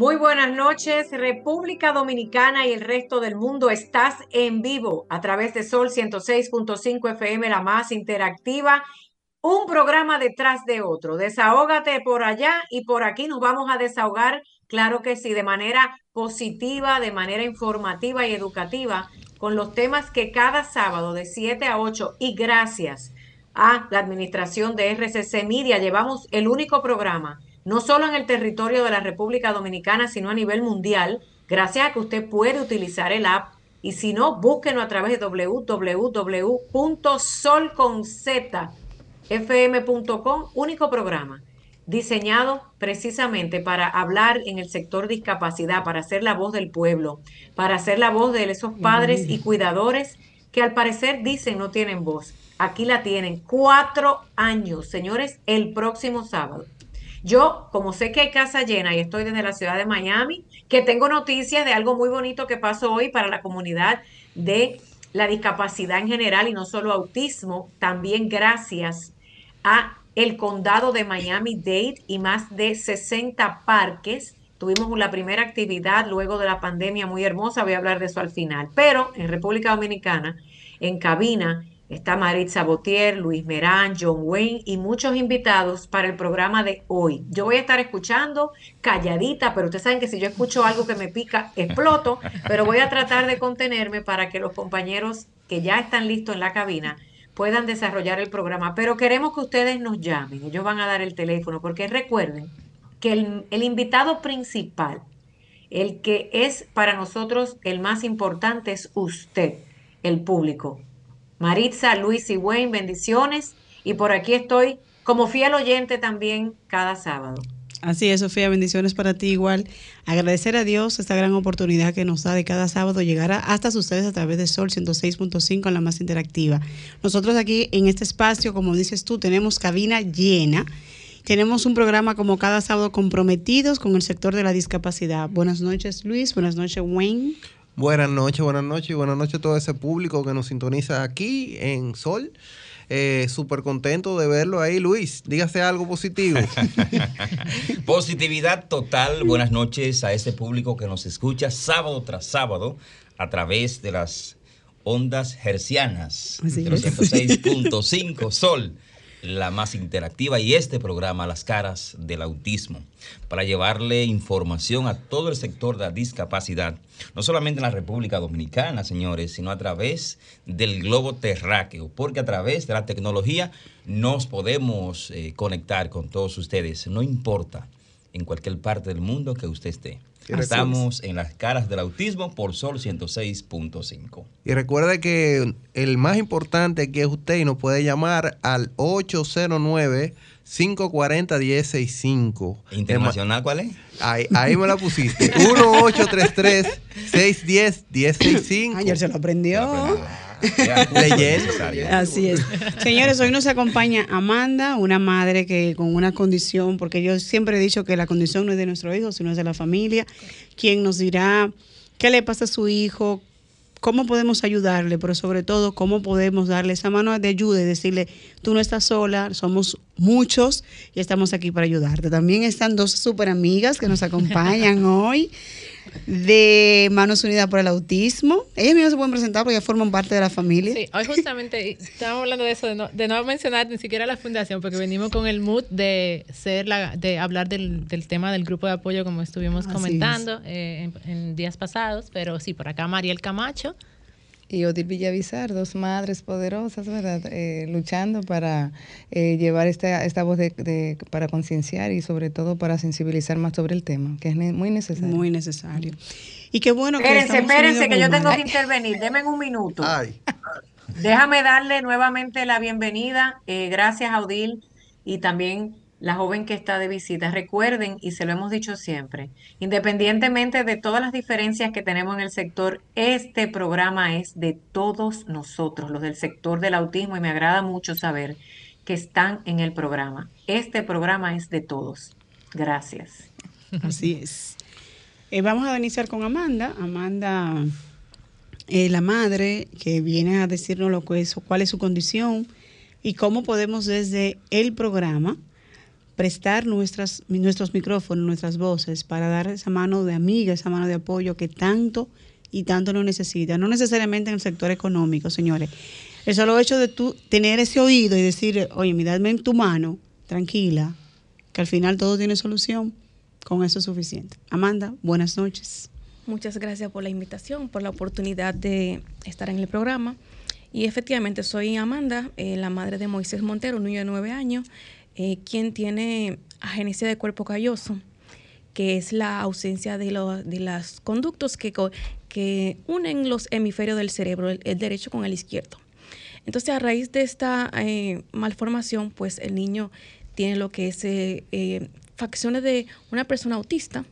Muy buenas noches, República Dominicana y el resto del mundo. Estás en vivo a través de Sol 106.5 FM, la más interactiva. Un programa detrás de otro. Desahógate por allá y por aquí nos vamos a desahogar, claro que sí, de manera positiva, de manera informativa y educativa, con los temas que cada sábado de 7 a 8 y gracias a la administración de RCC Media llevamos el único programa no solo en el territorio de la República Dominicana, sino a nivel mundial, gracias a que usted puede utilizar el app. Y si no, búsquenos a través de www.solconzfm.com, único programa diseñado precisamente para hablar en el sector discapacidad, para ser la voz del pueblo, para ser la voz de esos padres y cuidadores que al parecer dicen no tienen voz. Aquí la tienen, cuatro años, señores, el próximo sábado. Yo, como sé que hay casa llena y estoy desde la ciudad de Miami, que tengo noticias de algo muy bonito que pasó hoy para la comunidad de la discapacidad en general y no solo autismo, también gracias a el condado de Miami-Dade y más de 60 parques. Tuvimos la primera actividad luego de la pandemia muy hermosa, voy a hablar de eso al final. Pero en República Dominicana, en cabina, Está Maritza Botier, Luis Merán, John Wayne y muchos invitados para el programa de hoy. Yo voy a estar escuchando calladita, pero ustedes saben que si yo escucho algo que me pica, exploto, pero voy a tratar de contenerme para que los compañeros que ya están listos en la cabina puedan desarrollar el programa. Pero queremos que ustedes nos llamen, ellos van a dar el teléfono, porque recuerden que el, el invitado principal, el que es para nosotros el más importante es usted, el público Maritza, Luis y Wayne, bendiciones. Y por aquí estoy como fiel oyente también cada sábado. Así es, Sofía, bendiciones para ti igual. Agradecer a Dios esta gran oportunidad que nos da de cada sábado llegar hasta ustedes a través de Sol 106.5 en la más interactiva. Nosotros aquí en este espacio, como dices tú, tenemos cabina llena. Tenemos un programa como cada sábado comprometidos con el sector de la discapacidad. Buenas noches, Luis. Buenas noches, Wayne. Buenas noches, buenas noches y buenas noches a todo ese público que nos sintoniza aquí en Sol. Eh, Súper contento de verlo ahí, Luis. Dígase algo positivo. Positividad total. Buenas noches a ese público que nos escucha sábado tras sábado a través de las ondas hercianas. 306.5 Sol la más interactiva y este programa Las caras del autismo para llevarle información a todo el sector de la discapacidad, no solamente en la República Dominicana, señores, sino a través del globo terráqueo, porque a través de la tecnología nos podemos eh, conectar con todos ustedes, no importa en cualquier parte del mundo que usted esté. Estamos en las caras del autismo por Sol 106.5. Y recuerde que el más importante aquí es usted y nos puede llamar al 809 540 1065. ¿Internacional cuál es? Ahí, ahí me la pusiste. 1833 610 1065. Ayer se lo aprendió. Leyendo. Así es. Señores, hoy nos acompaña Amanda, una madre que con una condición, porque yo siempre he dicho que la condición no es de nuestro hijo, sino es de la familia, quien nos dirá qué le pasa a su hijo, cómo podemos ayudarle, pero sobre todo cómo podemos darle esa mano de ayuda y decirle, tú no estás sola, somos muchos y estamos aquí para ayudarte. También están dos súper amigas que nos acompañan hoy de Manos Unidas por el Autismo. Ellas mismas se pueden presentar porque ya forman parte de la familia. Sí, hoy justamente estábamos hablando de eso, de no, de no, mencionar ni siquiera la fundación, porque venimos con el mood de ser la, de hablar del, del tema del grupo de apoyo, como estuvimos comentando eh, en, en días pasados. Pero sí, por acá Mariel Camacho y Odil Villavizar, dos madres poderosas, ¿verdad? Eh, luchando para eh, llevar esta, esta voz de, para concienciar y sobre todo para sensibilizar más sobre el tema, que es muy necesario. Muy necesario. Y qué bueno que... Espérense, espérense, que yo tengo que intervenir. Denme un minuto. Ay. Déjame darle nuevamente la bienvenida. Eh, gracias Odil y también la joven que está de visita. Recuerden, y se lo hemos dicho siempre, independientemente de todas las diferencias que tenemos en el sector, este programa es de todos nosotros, los del sector del autismo, y me agrada mucho saber que están en el programa. Este programa es de todos. Gracias. Así es. Eh, vamos a iniciar con Amanda. Amanda, eh, la madre, que viene a decirnos lo que es, cuál es su condición y cómo podemos desde el programa prestar nuestras, nuestros micrófonos, nuestras voces, para dar esa mano de amiga, esa mano de apoyo que tanto y tanto lo necesita. No necesariamente en el sector económico, señores. El solo hecho de tú tener ese oído y decir, oye, miradme en tu mano, tranquila, que al final todo tiene solución, con eso es suficiente. Amanda, buenas noches. Muchas gracias por la invitación, por la oportunidad de estar en el programa. Y efectivamente, soy Amanda, eh, la madre de Moisés Montero, un niño de nueve años, eh, quien tiene agenesia de cuerpo calloso, que es la ausencia de, los de los conductos que, que unen los hemisferios del cerebro, el, derecho con el izquierdo. Entonces, a raíz de esta eh, malformación, pues el niño tiene lo que es facciones de una persona autista,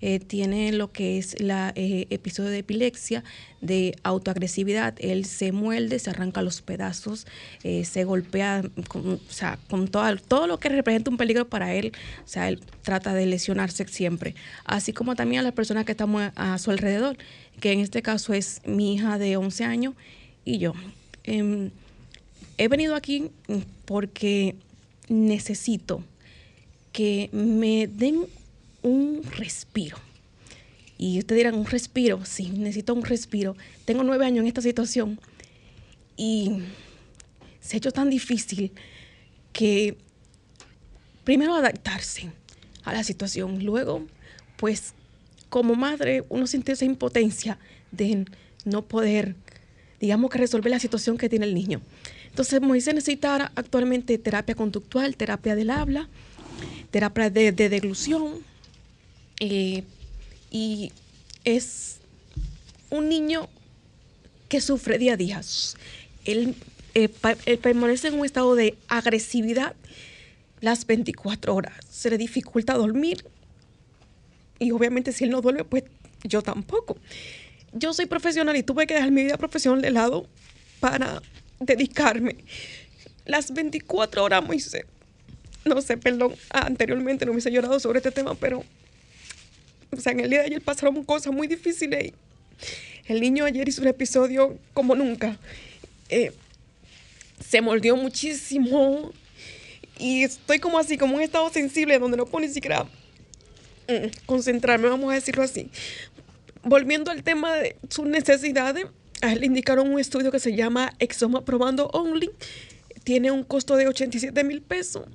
eh, tiene lo que es la eh, episodio de epilepsia, de autoagresividad. Él se muerde, se arranca los pedazos, eh, se golpea, con, o sea, con todo, todo lo que representa un peligro para él. O sea, él trata de lesionarse siempre. Así como también a las personas que estamos a, su alrededor, que en este caso es mi hija de 11 años y yo. Em, he venido aquí porque necesito que me den un respiro. Y ustedes dirán, un respiro, sí, necesito un respiro. Tengo nueve años en esta situación y se ha hecho tan difícil que primero adaptarse a la situación, luego, pues como madre uno siente esa impotencia de no poder, digamos que resolver la situación que tiene el niño. Entonces Moisés necesita actualmente terapia conductual, terapia del habla, terapia de, de deglución, eh, y es un niño que sufre día a día. Él, eh, él, permanece en un estado de agresividad las 24 horas. Se le dificulta dormir. Y obviamente si él no duerme, pues yo tampoco. Yo soy profesional y tuve que dejar mi vida profesional de lado para dedicarme las 24 horas, no sé, perdón, anteriormente no me hubiese llorado sobre este tema, pero, o sea, en el día de ayer pasaron cosas muy difíciles el niño ayer hizo un episodio como nunca. Eh, se mordió muchísimo y estoy como así, como un estado sensible donde no puedo ni siquiera mm, concentrarme, vamos a decirlo así. Volviendo al tema de sus necesidades, a él le indicaron un estudio que se llama Exoma Probando Only. Tiene un costo de 87 mil pesos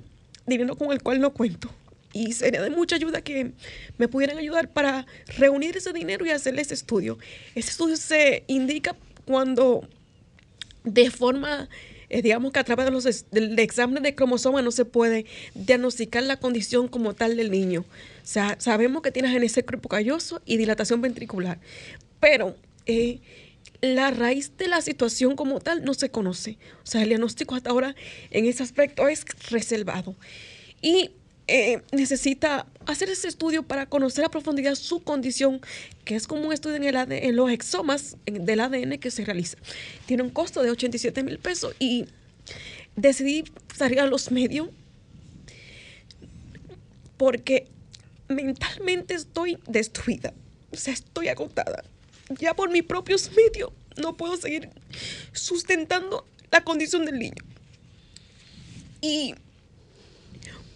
dinero con el cual no cuento. Y sería de mucha ayuda que me pudieran ayudar para reunir ese dinero y hacer ese estudio. Ese estudio se indica cuando de forma, eh, digamos que a través de los del examen de cromosoma no se puede diagnosticar la condición como tal del niño. O sea, sabemos que tiene genesis cuerpo calloso y dilatación ventricular. Pero eh, la raíz de la situación como tal no se conoce. O sea, el diagnóstico hasta ahora en ese aspecto es reservado. Y eh, necesita hacer ese estudio para conocer a profundidad su condición, que es como un estudio en, el en los exomas del ADN que se realiza. Tiene un costo de 87 mil pesos y decidí salir a los medios porque mentalmente estoy destruida. O sea, estoy agotada ya por mis propios medios no puedo seguir sustentando la condición del niño. Y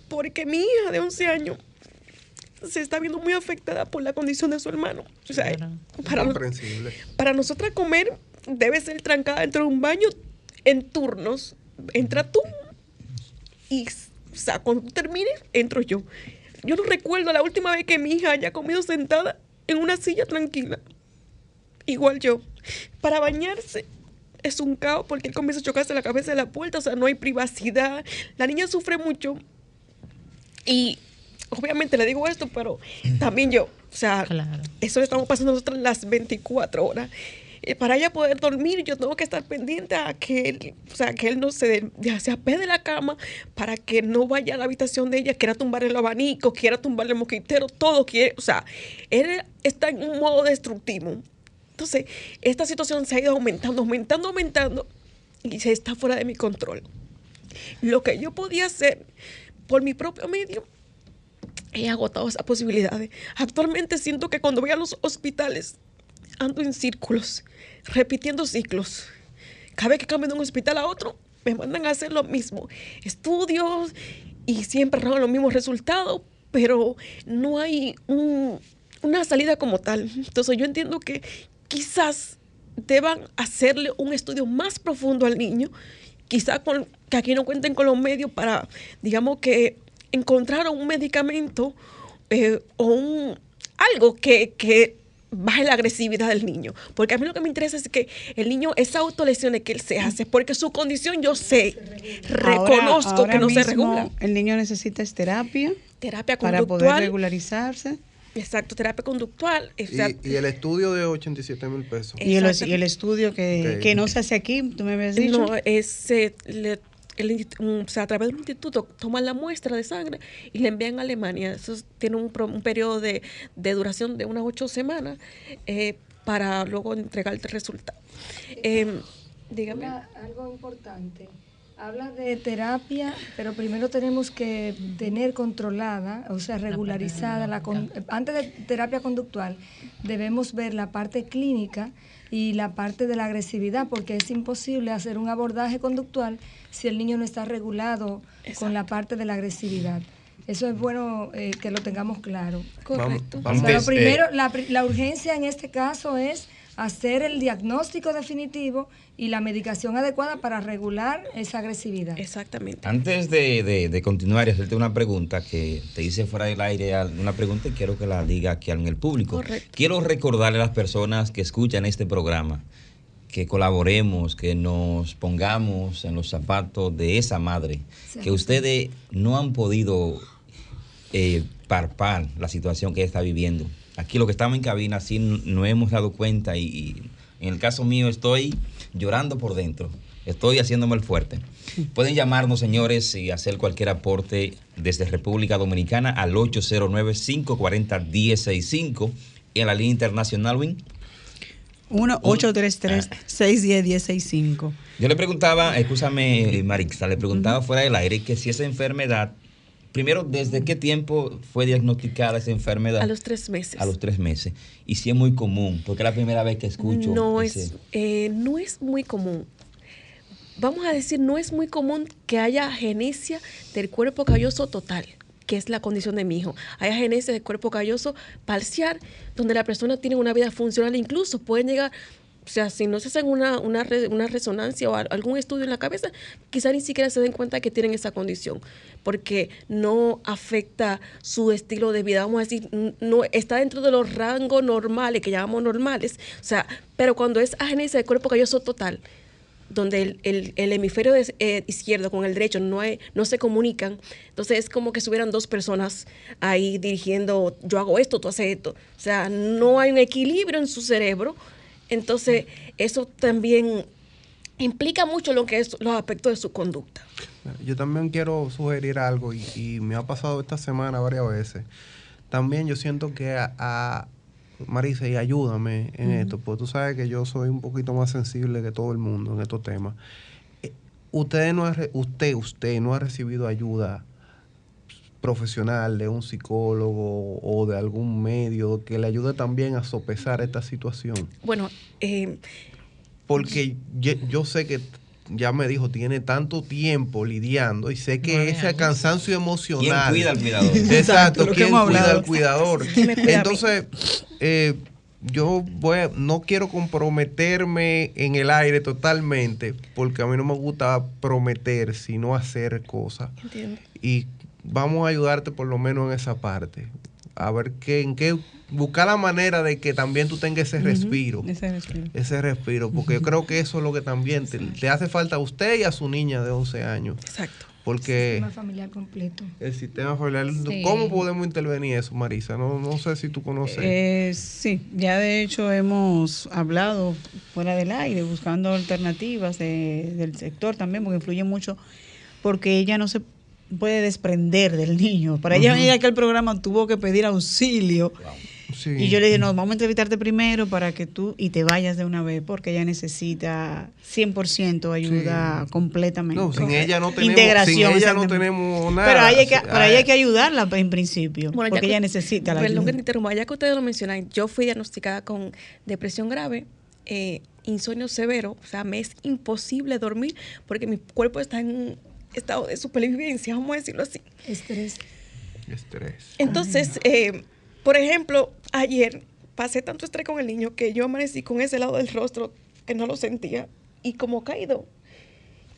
porque mi hija de 11 años se está viendo muy afectada por la condición de su hermano. O sea, para, para nosotras comer debe ser trancada dentro de un baño en turnos. Entra tú y o sea, cuando termine, entro yo. Yo no recuerdo la última vez que mi hija haya comido sentada en una silla tranquila igual yo. Para bañarse es un caos porque él comienza a chocarse la cabeza de la puerta, o sea, no hay privacidad. La niña sufre mucho. Y obviamente le digo esto, pero también yo, o sea, eso le estamos pasando nosotros las 24 horas. eh, para ella poder dormir, yo tengo que estar pendiente a que él, o sea, que él no se, ya se ape de la cama para que no vaya a la habitación de ella, quiera tumbar el abanico, quiera tumbar el mosquitero, todo quiere, o sea, él está en un modo destructivo. Entonces, esta situación se ha ido aumentando, aumentando, aumentando y se está fuera de mi control. Lo que yo podía hacer por mi propio medio, he agotado esas posibilidades. Actualmente siento que cuando voy a los hospitales, ando en círculos, repitiendo ciclos. Cada vez que cambio de un hospital a otro, me mandan a hacer lo mismo. Estudios y siempre hago los mismos resultados, pero no hay una salida como tal. Entonces yo entiendo que quizás deban hacerle un estudio más profundo al niño, quizás con, que aquí no cuenten con los medios para, digamos que, encontrar un medicamento eh, o un, algo que, que baje la agresividad del niño. Porque a mí lo que me interesa es que el niño, esas autolesiones que él se hace, porque su condición yo sé, reconozco que no se regula. El niño necesita terapia. Terapia Para poder regularizarse. Exacto, terapia conductual. Y, el estudio de 87 mil pesos. Y el, y el, estudio que, que, no se hace aquí, tú me habías dicho. No, es, le, o sea, a través de un instituto toman la muestra de sangre y la envían a Alemania. Eso tiene un, un periodo de, de, duración de unas ocho semanas eh, para luego entregar el resultado. Eh, dígame. algo importante. Habla de terapia, pero primero tenemos que tener controlada, o sea, regularizada, la antes de terapia conductual, debemos ver la parte clínica y la parte de la agresividad, porque es imposible hacer un abordaje conductual si el niño no está regulado con la parte de la agresividad. Eso es bueno eh, que lo tengamos claro. Correcto. Pero primero, la, la urgencia en este caso es hacer el diagnóstico definitivo y la medicación adecuada para regular esa agresividad. Exactamente. Antes de, continuar y hacerte una pregunta que te hice fuera del aire, una pregunta y quiero que la diga aquí en el público. Quiero recordarle a las personas que escuchan este programa que colaboremos, que nos pongamos en los zapatos de esa madre, que ustedes no han podido eh, parpar la situación que está viviendo Aquí lo que estamos en cabina sí no hemos dado cuenta y, en el caso mío estoy llorando por dentro. Estoy haciéndome el fuerte. Pueden llamarnos, señores, y hacer cualquier aporte desde República Dominicana al 809-540-1065 y en la línea internacional, Win. 1-833-610-1065. Yo le preguntaba, escúchame, Marixa, le preguntaba fuera del aire que si esa enfermedad primero, ¿desde qué tiempo fue diagnosticada esa enfermedad? A los tres meses. A los tres meses. Y si es muy común, porque es la primera vez que escucho. No, es, eh, no es muy común. Vamos a decir, no es muy común que haya genesia del cuerpo calloso total que es la condición de mi hijo. Hay genesia del cuerpo calloso parcial, donde la persona tiene una vida funcional, incluso pueden llegar o sea, si no se hacen una, una, una resonancia o algún estudio en la cabeza, quizá ni siquiera se den cuenta que tienen esa condición, porque no afecta su estilo de vida. Vamos a decir, no está dentro de los rangos normales, que llamamos normales. O sea, pero cuando es agenesia del cuerpo calloso total, donde el, el, hemisferio eh, izquierdo con el derecho no, no se comunican, entonces es como que estuvieran dos personas ahí dirigiendo, yo hago esto, tú haces esto. O sea, no hay un equilibrio en su cerebro entonces, eso también implica mucho lo que es los aspectos de su conducta. Yo también quiero sugerir algo y, me ha pasado esta semana varias veces. También yo siento que a, Marisa, y ayúdame en esto, porque tú sabes que yo soy un poquito más sensible que todo el mundo en estos temas. Eh, usted no ha, usted, usted no ha recibido ayuda profesional, de un psicólogo o de algún medio que le ayude también a sopesar esta situación? Bueno, eh, porque yo, sé que ya me dijo, tiene tanto tiempo lidiando y sé que ese cansancio emocional. ¿Quién cuida al cuidador? Exacto, ¿quién cuida al cuidador? Entonces, eh, yo voy no quiero comprometerme en el aire totalmente, porque a mí no me gusta prometer, sino hacer cosas. Entiendo. Y vamos a ayudarte por lo menos en esa parte. A ver qué, en qué, buscar la manera de que también tú tengas ese respiro. ese respiro. Ese respiro, porque yo creo que eso es lo que también te, hace falta a usted y a su niña de 11 años. Exacto. Porque Sistema familiar completo. el sistema familiar, Sí. ¿cómo podemos intervenir eso, Marisa? No, no sé si tú conoces. Eh, sí, ya de hecho hemos hablado fuera del aire, buscando alternativas de- del sector también, porque influye mucho, porque ella no se puede desprender del niño. Para ella Ujú. venir a aquel programa tuvo que pedir auxilio. Sí. Y yo le dije, no, vamos a entrevistarte primero para que tú y te vayas de una vez, porque ella necesita 100% ayuda completamente. No, sin ella no tenemos, Integración. sin ella no tenemos nada. Pero ahí hay que, Sí, pero ahí hay que ayudarla en principio, Bueno, porque que- ella necesita la Perdón que ayuda. te interrumpa, ya que ustedes lo mencionan, yo fui diagnosticada con depresión grave, eh, insomnio severo, o sea, me es imposible dormir porque mi cuerpo está en un estado de supervivencia, vamos a decirlo así. Estrés. Estrés. Entonces, eh, por ejemplo, ayer pasé tanto estrés con el niño que yo amanecí con ese lado del rostro que no lo sentía y como caído,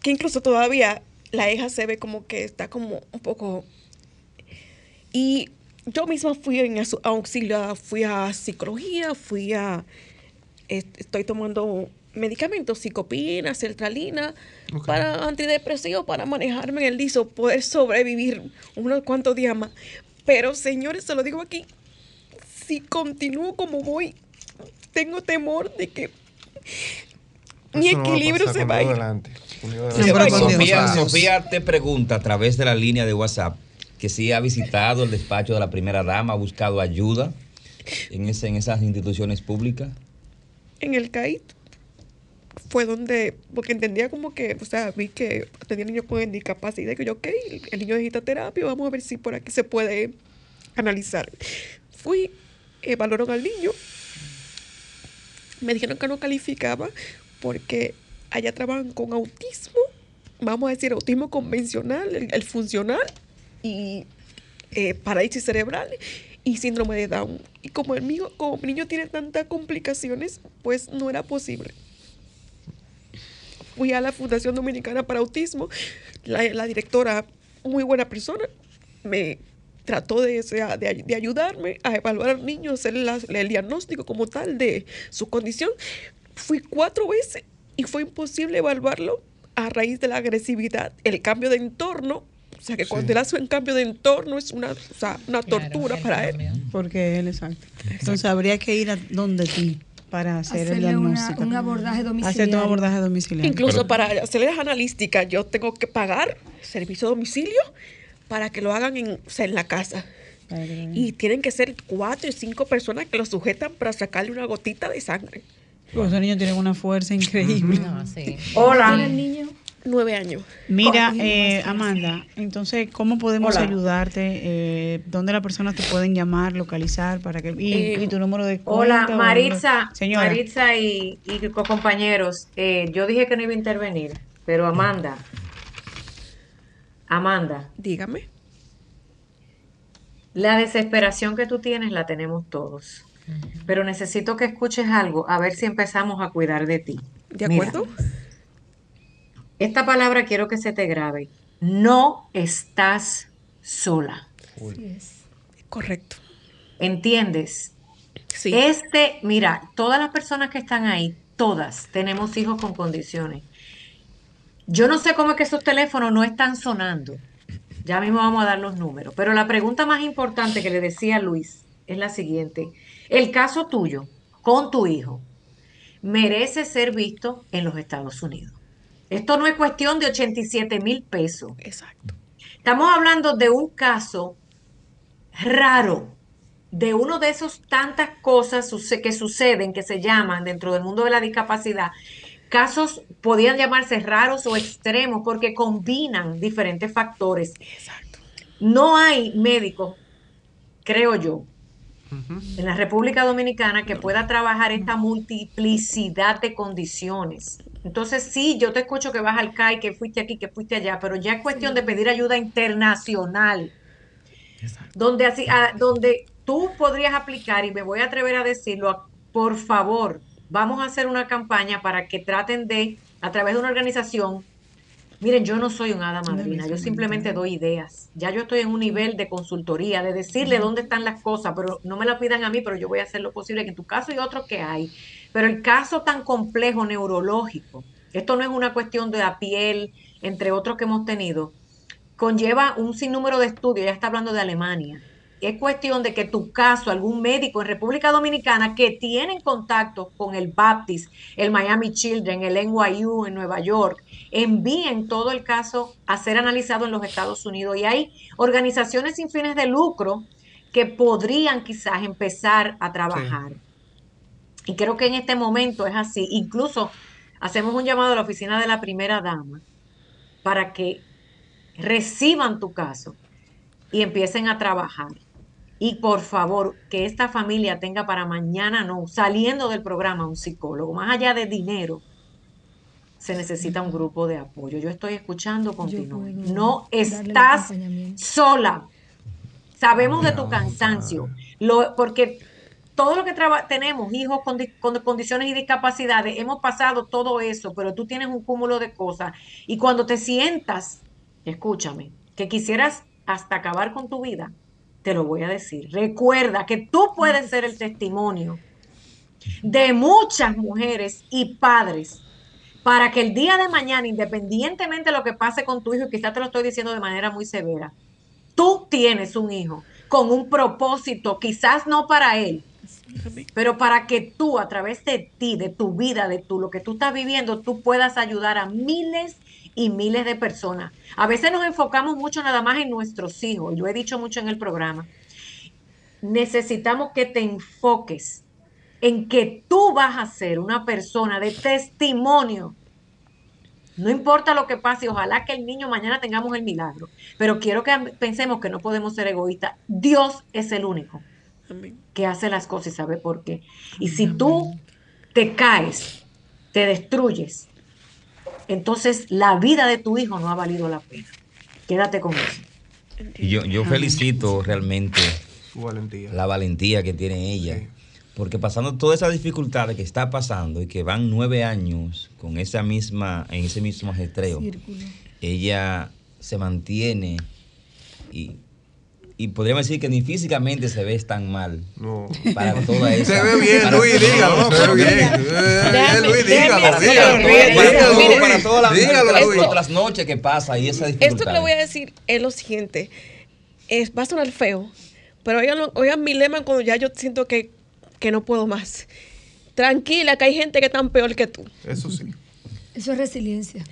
que incluso todavía la hija se ve como que está como un poco... Y yo misma fui en auxilio, fui a psicología, fui a... est- Estoy tomando medicamentos, psicopina, sertralina, para antidepresivo, para manejarme en el liso, poder sobrevivir unos cuantos días más. Pero señores, se lo digo aquí, si continúo como voy, tengo temor de que mi Eso no va a equilibrio pasar se va a ir. Sofía, te pregunta a través de la línea de WhatsApp que si ha visitado el despacho de la primera dama, ha buscado ayuda en, ese, en esas instituciones públicas. en el CAIT fue donde, porque entendía como que, o sea, vi que tenía niños con discapacidad, y que yo, ok, el niño necesita terapia, vamos a ver si por aquí se puede analizar. Fui, evaluaron al niño, me dijeron que no calificaba porque allá trabajan con autismo, vamos a decir autismo convencional, el, funcional, y eh, parálisis cerebral y síndrome de Down. Y como el mío, como mi niño tiene tantas complicaciones, pues no era posible. Fui a la Fundación Dominicana para Autismo, la directora, muy buena persona, me trató de, de, de ayudarme a evaluar al niño, hacer la- el diagnóstico como tal de su condición. Fui cuatro veces y fue imposible evaluarlo a raíz de la agresividad, el cambio de entorno. O sea, que cuando él hace un cambio de entorno es una, o sea, una tortura para él. Porque él, exacto. Entonces habría que ir a donde ti para hacer el Hacerle una- diagnóstico. un abordaje Hacer un domiciliario. abordaje domiciliario. Incluso para hacer las analísticas, yo tengo que pagar servicio a domicilio para que lo hagan en, o sea, en la casa. Y tienen que ser cuatro y cinco personas que lo sujetan para sacarle una gotita de sangre. Pues esos niños tienen una fuerza increíble. Hola. ¿Tiene el niño? Nueve años. Mira, eh, Amanda, entonces, ¿cómo podemos Hola. ayudarte? Eh, ¿Dónde las personas te pueden llamar, localizar? para que Y, Eh, y tu número de Hola, cuenta o- Maritza, Señora. Maritza y, y compañeros. eh, yo dije que no iba a intervenir, pero Amanda, Amanda, Dígame. la desesperación que tú tienes la tenemos todos. Pero necesito que escuches algo, a ver si empezamos a cuidar de ti. ¿De Mira, acuerdo? esta palabra quiero que se te grabe. No estás sola. Así es. Correcto. ¿Entiendes? Sí. Este, mira, todas las personas que están ahí, todas tenemos hijos con condiciones. Yo no sé cómo es que esos teléfonos no están sonando. Ya mismo vamos a dar los números. Pero la pregunta más importante que le decía Luis es la siguiente. El caso tuyo con tu hijo merece ser visto en los Estados Unidos. Esto no es cuestión de 87 mil pesos. Exacto. Estamos hablando de un caso raro, de uno de esos tantas cosas que suceden, que se llaman dentro del mundo de la discapacidad, casos podían llamarse raros o extremos porque combinan diferentes factores. Exacto. No hay médico, creo yo, en la República Dominicana que pueda trabajar esta multiplicidad de condiciones. Entonces, sí, yo te escucho que vas al CAI, que fuiste aquí, que fuiste allá, pero ya es cuestión de pedir ayuda internacional. Donde, así, ah, donde tú podrías aplicar, y me voy a atrever a decirlo, a- por favor, vamos a hacer una campaña para que traten de, a través de una organización, miren, yo no soy un hada madrina, yo simplemente doy ideas. Ya yo estoy en un nivel de consultoría, de decirle dónde están las cosas, pero no me la pidan a mí, pero yo voy a hacer lo posible, que en tu caso y otros que hay. Pero el caso tan complejo neurológico, esto no es una cuestión de la piel, entre otros que hemos tenido, conlleva un sinnúmero de estudios, ya está hablando de Alemania. Es cuestión de que tu caso, algún médico en República Dominicana que tienen contacto con el Baptist, el Miami Children, el NYU en Nueva York, envíen todo el caso a ser analizado en los Estados Unidos. Y hay organizaciones sin fines de lucro que podrían quizás empezar a trabajar. Y creo que en este momento es así. Incluso hacemos un llamado a la oficina de la primera dama para que reciban tu caso y empiecen a trabajar. Y por favor, que esta familia tenga para mañana, no, saliendo del programa, un psicólogo. Más allá de dinero, se necesita un grupo de apoyo. Yo estoy escuchando continuo. No estás sola. Sabemos de tu cansancio. Lo, porque todo lo que tenemos, hijos con, con, condiciones y discapacidades, hemos pasado todo eso, pero tú tienes un cúmulo de cosas. Y cuando te sientas, escúchame, que quisieras hasta acabar con tu vida, te lo voy a decir. Recuerda que tú puedes ser el testimonio de muchas mujeres y padres para que el día de mañana, independientemente de lo que pase con tu hijo, y quizás te lo estoy diciendo de manera muy severa, tú tienes un hijo con un propósito, quizás no para él, pero para que tú, a través de ti, de tu vida, de tú, lo que tú estás viviendo, tú puedas ayudar a miles y miles de personas. A veces nos enfocamos mucho nada más en nuestros hijos, y lo he dicho mucho en el programa. Necesitamos que te enfoques en que tú vas a ser una persona de testimonio. No importa lo que pase, ojalá que el niño mañana tengamos el milagro, pero quiero que pensemos que no podemos ser egoístas. Dios es el único que hace las cosas y sabe por qué. Y si tú te caes, te destruyes, entonces la vida de tu hijo no ha valido la pena. Quédate con eso. Yo, yo felicito realmente la valentía que tiene ella. Porque pasando todas esas dificultades que está pasando y que van nueve años con esa misma, en ese mismo ajetreo, ella se mantiene y y podríamos decir que ni físicamente se ve tan mal. No. Para toda esa. Se ve bien, Luis, dígalo, se ve bien. Luis, dígalo, dígalo. Para todas las noches que pasa y esa dificultad. Esto que le voy a decir es lo siguiente. Es, va a sonar feo, pero oigan, oigan mi lema cuando ya yo siento que, que no puedo más. Tranquila, que hay gente que es tan peor que tú. Eso sí. Eso es resiliencia.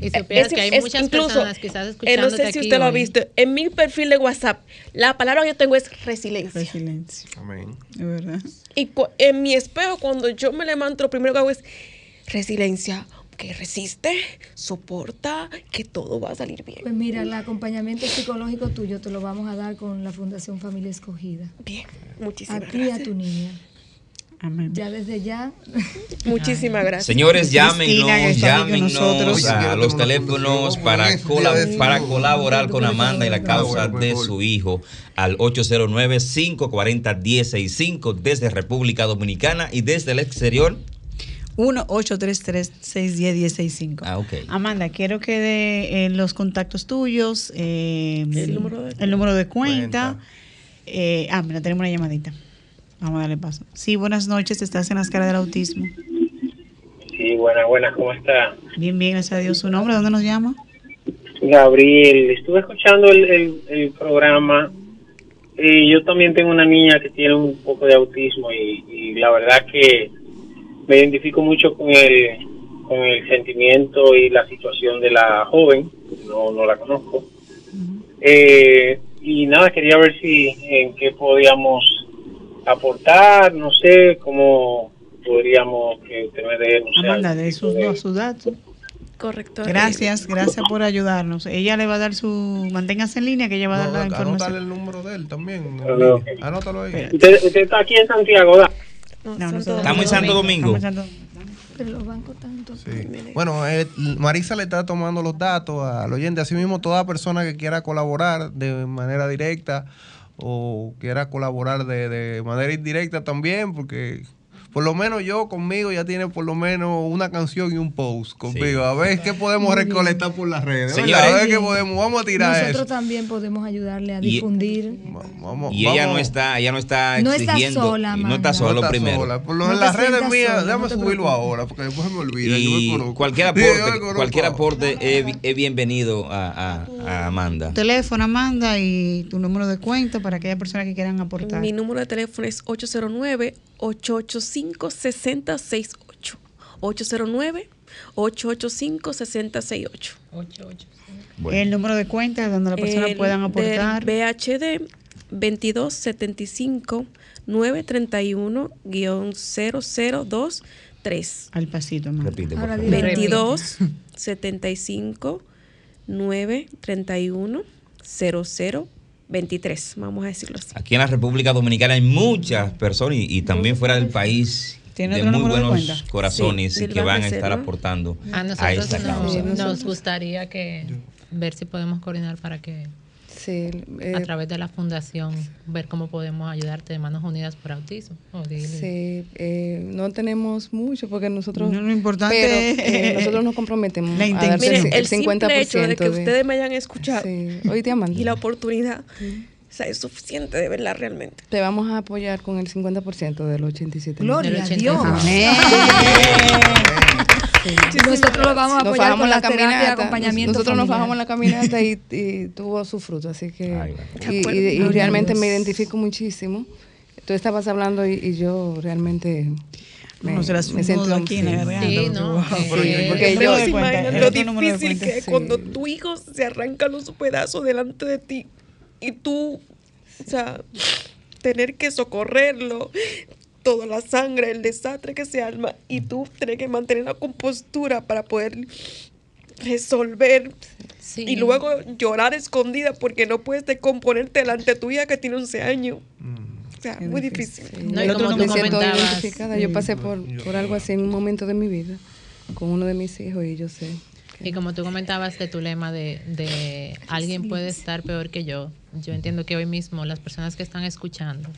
Y supieras que hay muchas personas quizás escuchando. Eh, no sé si usted lo ha visto. En mi perfil de WhatsApp, la palabra que yo tengo es resiliencia. Resiliencia. Amén. Es verdad. Y en mi espejo, cuando yo me levanto, lo primero que hago es resiliencia. Que resiste, soporta, que todo va a salir bien. Pues mira, el acompañamiento psicológico tuyo te lo vamos a dar con la Fundación Familia Escogida. Bien, muchísimas gracias. A ti y a tu niña. Ya desde ya. Muchísimas gracias. Señores, llámenos, llámenos a los teléfonos para, para colaborar con Amanda y la causa de su hijo al 809-540-1065 desde República Dominicana y desde el exterior. 1-833-610-1065. Ah, ok. Amanda, quiero que dé eh, los contactos tuyos, eh, el, número de, el número de cuenta. Eh, ah, mira, tenemos una llamadita. Vamos a darle paso. Sí, buenas noches, estás en las caras del autismo. Sí, buenas, buenas, ¿cómo está? Bien, bien, gracias a Dios. ¿Su nombre? ¿Dónde nos llama? Gabriel, estuve escuchando el, el, programa. y yo también tengo una niña que tiene un poco de autismo y, la verdad que me identifico mucho con el, con el sentimiento y la situación de la joven, no, no la conozco. eh, y nada, quería ver si en qué podíamos aportar, no sé cómo podríamos que usted me dé, no sé. sus, datos. Correcto. Gracias, gracias por ayudarnos. Ella le va a dar su, manténgase en línea que ella va a dar la información. Anótale el número de él también. Anótalo ahí. Usted, está aquí en Santiago, ¿verdad? No, estamos en Santo Domingo. Pero los bancos tanto. Bueno, eh, Marisa le está tomando los datos al oyente. Asimismo, toda persona que quiera colaborar de manera directa o quiera colaborar de, de manera indirecta también, porque por lo menos yo conmigo ya tiene por lo menos una canción y un post conmigo. A ver qué podemos recolectar por las redes. A ver qué podemos, vamos a tirar Nosotros eso. también podemos ayudarle a Y- difundir. Vamos, Y ella no está, ella no está No está sola, no está sola No está primero. sola. Por lo No en las redes mías, sola, déjame subirlo preocupes. ahora porque después me olvida. yo me cualquier Sí, yo me aporte, cualquier aporte es, bi- es bienvenido a, a- a Amanda. Teléfono, Amanda, y tu número de cuenta para aquellas personas que quieran aportar. Mi número de teléfono es 809-885-6068. 809-885-6068. El número de cuenta donde las personas El puedan aportar. BHD 2275 931-0023. Al pasito, Amanda. Repite, por Ahora favor. dile. 22 75 931 00 23. Vamos a decirlo así. Aquí en la República Dominicana hay muchas personas y, y también fuera del país ¿Tiene de otro muy de buenos cuenta? corazones Sí, que van a estar aportando A a nosotros esta nos, causa. nos gustaría que ver si podemos coordinar para que Sí, eh, a través de la fundación ver cómo podemos ayudarte de Manos Unidas por Autismo. Sí, eh, no tenemos mucho porque nosotros. No, lo importante pero, eh, nosotros nos comprometemos La a intención. darte Miren, el, el simple hecho de que de- ustedes me hayan escuchado Sí, hoy te aman. y la oportunidad, o sea, es suficiente de verla realmente. Te vamos a apoyar con el 50% del 87. Gloria a 80. Dios. Amén. Nosotros lo vamos a Nos apoyar bajamos con la la terapia de caminata. acompañamiento Nosotros nos bajamos la caminata y, y tuvo su fruto, así que Ay, y, y- y realmente Dios. me identifico muchísimo. Tú estabas hablando y, y yo realmente me, No se las me siento aquí en la sí. Sí, no. Sí, porque yo- se cuenta, lo difícil que es sí. cuando tu hijo se arranca los pedazos delante de ti y tú, o sea, tener que socorrerlo, toda la sangre, el desastre que se arma y tú tener que mantener la compostura para poder resolver sí. y luego llorar escondida porque no puedes decomponerte delante de tu hija que tiene 11 años. O sea, muy difícil. No, y como tú me siento identificada. Yo pasé por, por algo así en un momento de mi vida con uno de mis hijos y yo sé. Y como tú comentabas de tu lema de, de alguien puede estar peor que yo, yo entiendo que hoy mismo las personas que están escuchando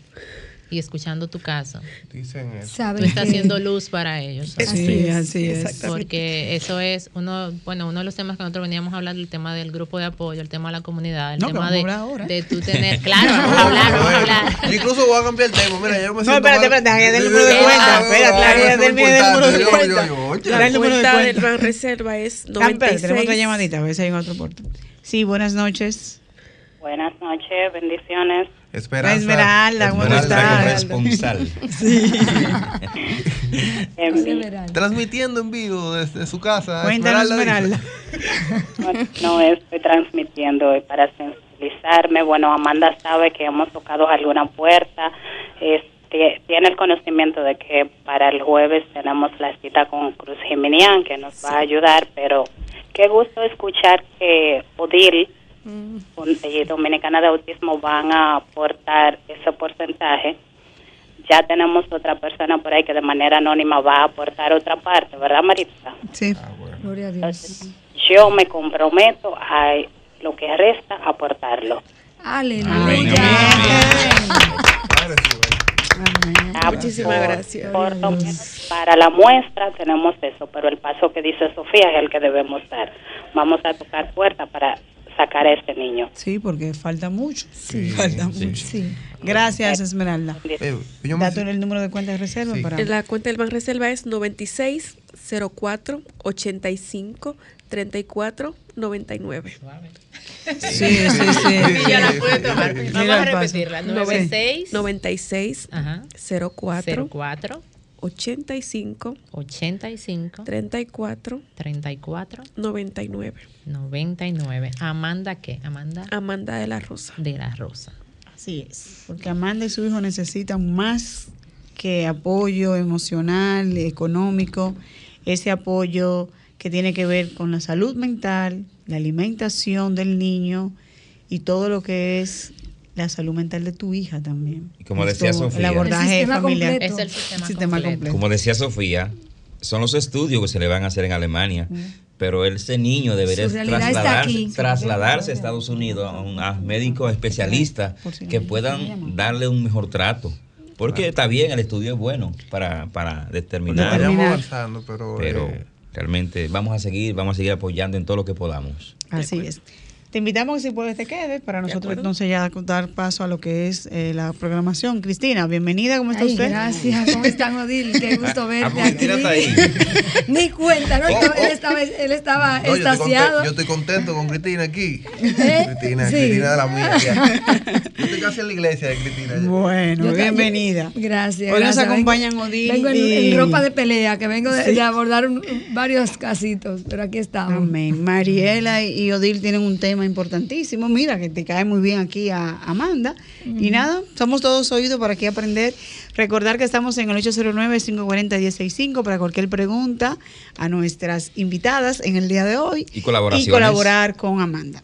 y escuchando tu caso, Dicen eso. tú estás haciendo luz para ellos. Sí, así es. Porque eso es uno, bueno, uno de los temas que nosotros veníamos a hablar, el tema del grupo de apoyo, el tema de la comunidad, el No, tema de, ahora. de tú tener, claro, vamos a hablar, vamos a hablar. Incluso voy a cambiar el tema. Mira, yo me siento. espérate, mal. espérate, que dé el número de Ah, cuenta. ah, Espérate, ah, que eso dé es el número de cuenta. La el número de cuenta cuenta. del Ban Reserva es Ah, espérate, 96. tenemos otra llamadita, a ver si hay otro porte. Sí, buenas noches. Buenas noches, bendiciones. Esperanza. Esmeralda, ¿cómo Esmeralda corresponsal. Em, Transmitiendo en vivo desde su casa. Cuéntanos, Esmeralda. Esmeralda. no estoy transmitiendo para sensibilizarme. Bueno, Amanda sabe que hemos tocado alguna puerta. Este, tiene el conocimiento de que para el jueves tenemos la cita con Cruz Jiminián que nos va a ayudar, pero qué gusto escuchar que Odil y Dominicana de Autismo van a aportar ese porcentaje. Ya tenemos otra persona por ahí que de manera anónima va a aportar otra parte, ¿verdad, Maritza? Sí. Gloria a Dios. Yo me comprometo a lo que resta aportarlo. Aleluya. Ah, Muchísimas por- gracias. por lo menos para la muestra tenemos eso, pero el paso que dice Sofía es el que debemos dar. Vamos a tocar puerta para sacar a este niño. Sí, porque falta mucho. Sí, falta mucho. Gracias, Esmeralda. Eh, Date el número de cuenta de reserva para. La cuenta del Ban Reserva es 96 04 85 34 99. Sí, sí, sí. Ya la pude tomar. Vamos a repetirla. Sí. 96 96 Ajá. 04 04 85 85 34 34 99. 99. Amanda qué? Amanda Amanda de la Rosa. de la Rosa. Así es. Porque Amanda y su hijo necesitan más que apoyo emocional, económico, ese apoyo que tiene que ver con la salud mental, la alimentación del niño y todo lo que es la salud mental de tu hija también. Y como decía Esto, Sofía. El abordaje El sistema familiar. completo. Es el sistema, Sistema completo. completo. Como decía Sofía, son los estudios que se le van a hacer en Alemania. Pero ese niño debería trasladarse, aquí. trasladarse a Estados Unidos a, un, a médicos especialistas Por si no que puedan darle un mejor trato. Porque está bien, el estudio es bueno para, para determinar. Avanzando, pero... Pero eh, realmente vamos a seguir, vamos a seguir apoyando en todo lo que podamos. Así es. Te invitamos que si puedes te quedes para nosotros entonces ya dar paso a lo que es eh, la programación. Cristina, bienvenida, ¿cómo está Ay, usted? Gracias, ¿cómo están, Odil? Qué gusto verte pues, Cristina está ahí. aquí. Ni cuenta, ¿no? Oh, Él oh. estaba, él estaba no, yo, estoy extasiado. contento, yo estoy contento con Cristina aquí. ¿Eh? Cristina, Sí. Cristina de la mía. ya. Yo estoy casi en la iglesia de Cristina. ya. Bueno, Yo- bienvenida. Gracias. Hoy nos acompañan Vengo- Odil Vengo en, ropa de pelea, que vengo de, Sí. de abordar un- varios casitos, pero aquí estamos. Amén. Mariela y Odil tienen un tema importantísimo. Mira, que te cae muy bien aquí a Amanda. Y nada, somos todos oídos para aquí aprender. Recordar que estamos en el 809-540-165 para cualquier pregunta a nuestras invitadas en el día de hoy. Y colaboraciones. Y colaborar con Amanda.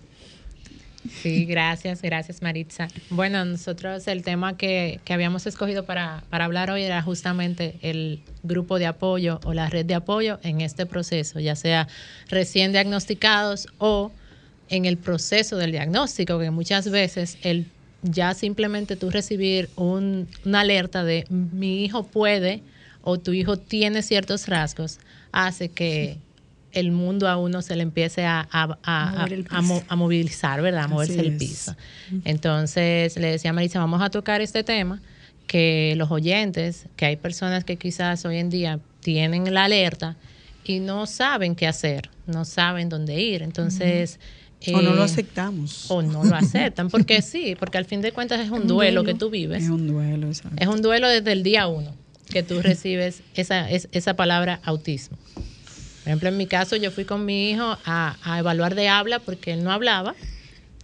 Sí, gracias, gracias Maritza. Bueno, nosotros el tema que, que habíamos escogido para, para hablar hoy era justamente el grupo de apoyo o la red de apoyo en este proceso, ya sea recién diagnosticados o en el proceso del diagnóstico, que muchas veces el ya simplemente tú recibir un- una alerta de mi hijo puede o tu hijo tiene ciertos rasgos, hace que el mundo a uno se le empiece a, a- a- mo- movilizar, ¿verdad? A moverse Así el es. piso. Entonces le decía a Marisa, vamos a tocar este tema, que los oyentes, que hay personas que quizás hoy en día tienen la alerta y no saben qué hacer, no saben dónde ir. Entonces... O no lo eh, aceptamos. O no lo aceptan, porque sí, porque al fin de cuentas es un, Un duelo, duelo. que tú vives. Es un duelo, exacto. Es un duelo desde el día uno que tú recibes esa, es- esa palabra autismo. Por ejemplo, en mi caso, yo fui con mi hijo a, a evaluar de habla porque él no hablaba.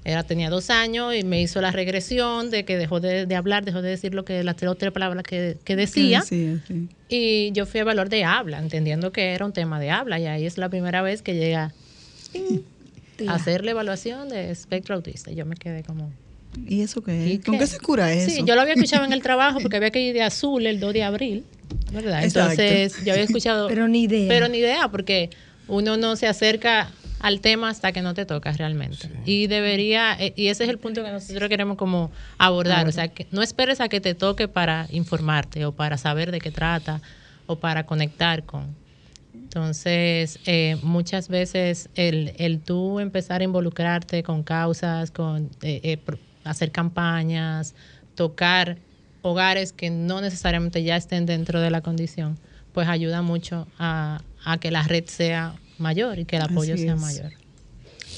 Era, tenía dos años y me hizo la regresión de que dejó de, de hablar, dejó de decir lo que las tres o tres palabras que, que decía. Sí, sí. Y yo fui a evaluar de habla, entendiendo que era un tema de habla. Y ahí es la primera vez que llega hacer la evaluación de espectro autista. Yo me quedé como, ¿Y eso qué ¿Y es? ¿Con qué? qué se cura eso? Sí, yo lo había escuchado en el trabajo porque había que ir de azul el 2 de abril, ¿verdad? Exacto. Entonces yo había escuchado... Pero ni idea. Pero ni idea, porque uno no se acerca al tema hasta que no te toca realmente. Y debería, eh, y ese es el punto que nosotros queremos como abordar, o sea, que no esperes a que te toque para informarte o para saber de qué trata o para conectar con. Entonces, eh, muchas veces el, el tú empezar a involucrarte con causas, con eh, eh, hacer campañas, tocar hogares que no necesariamente ya estén dentro de la condición, pues ayuda mucho a, a que la red sea mayor y que el apoyo Así sea es. mayor.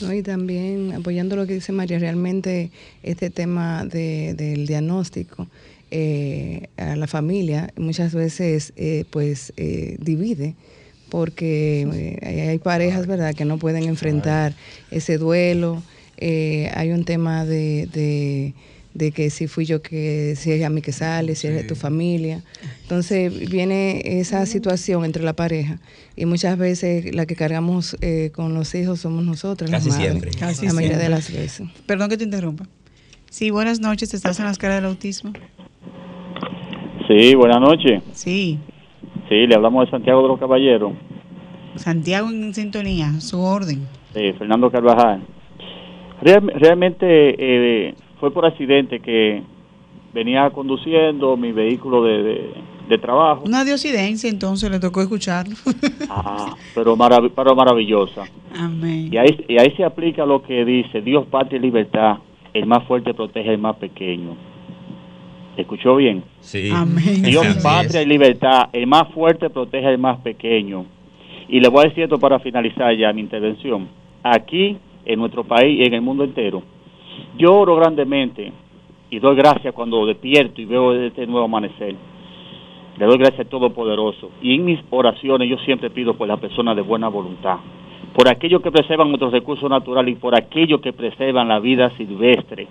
¿no? Y también apoyando lo que dice María, realmente este tema de- del diagnóstico eh, a la familia muchas veces eh, pues eh, divide porque eh, hay- parejas, ¿verdad?, que no pueden enfrentar ese duelo. eh, hay un tema de, de, de que si fui yo que, si es a mí que sale, si es de tu familia. Entonces viene esa situación entre la pareja y muchas veces la que cargamos eh, con los hijos somos nosotros, las Casi madres, siempre. Casi la mayoría de las veces. Perdón que te interrumpa. Sí, buenas noches. ¿Estás en la escala del autismo? Sí, buenas noches. Sí. Sí, le hablamos de Santiago de los Caballeros. Santiago en sintonía, su orden. Sí, Fernando Carvajal. Real- realmente eh, fue por accidente que venía conduciendo mi vehículo de, de- de trabajo, Una diosidencia, entonces le tocó escucharlo. Ah, pero, marav- pero maravillosa. Amén. Y ahí, y ahí se aplica lo que dice, Dios, patria y libertad, el más fuerte protege al más pequeño. ¿Escuchó bien? Sí. Amén. Dios, patria y libertad, el más fuerte protege al más pequeño. Y le voy a decir esto para finalizar ya mi intervención. Aquí, en nuestro país y en el mundo entero, yo oro grandemente y doy gracias cuando despierto y veo este nuevo amanecer. Le doy gracias al Todopoderoso. Y en mis oraciones yo siempre pido por las personas de buena voluntad, por aquellos que preservan nuestros recursos naturales y por aquellos que preservan la vida silvestre.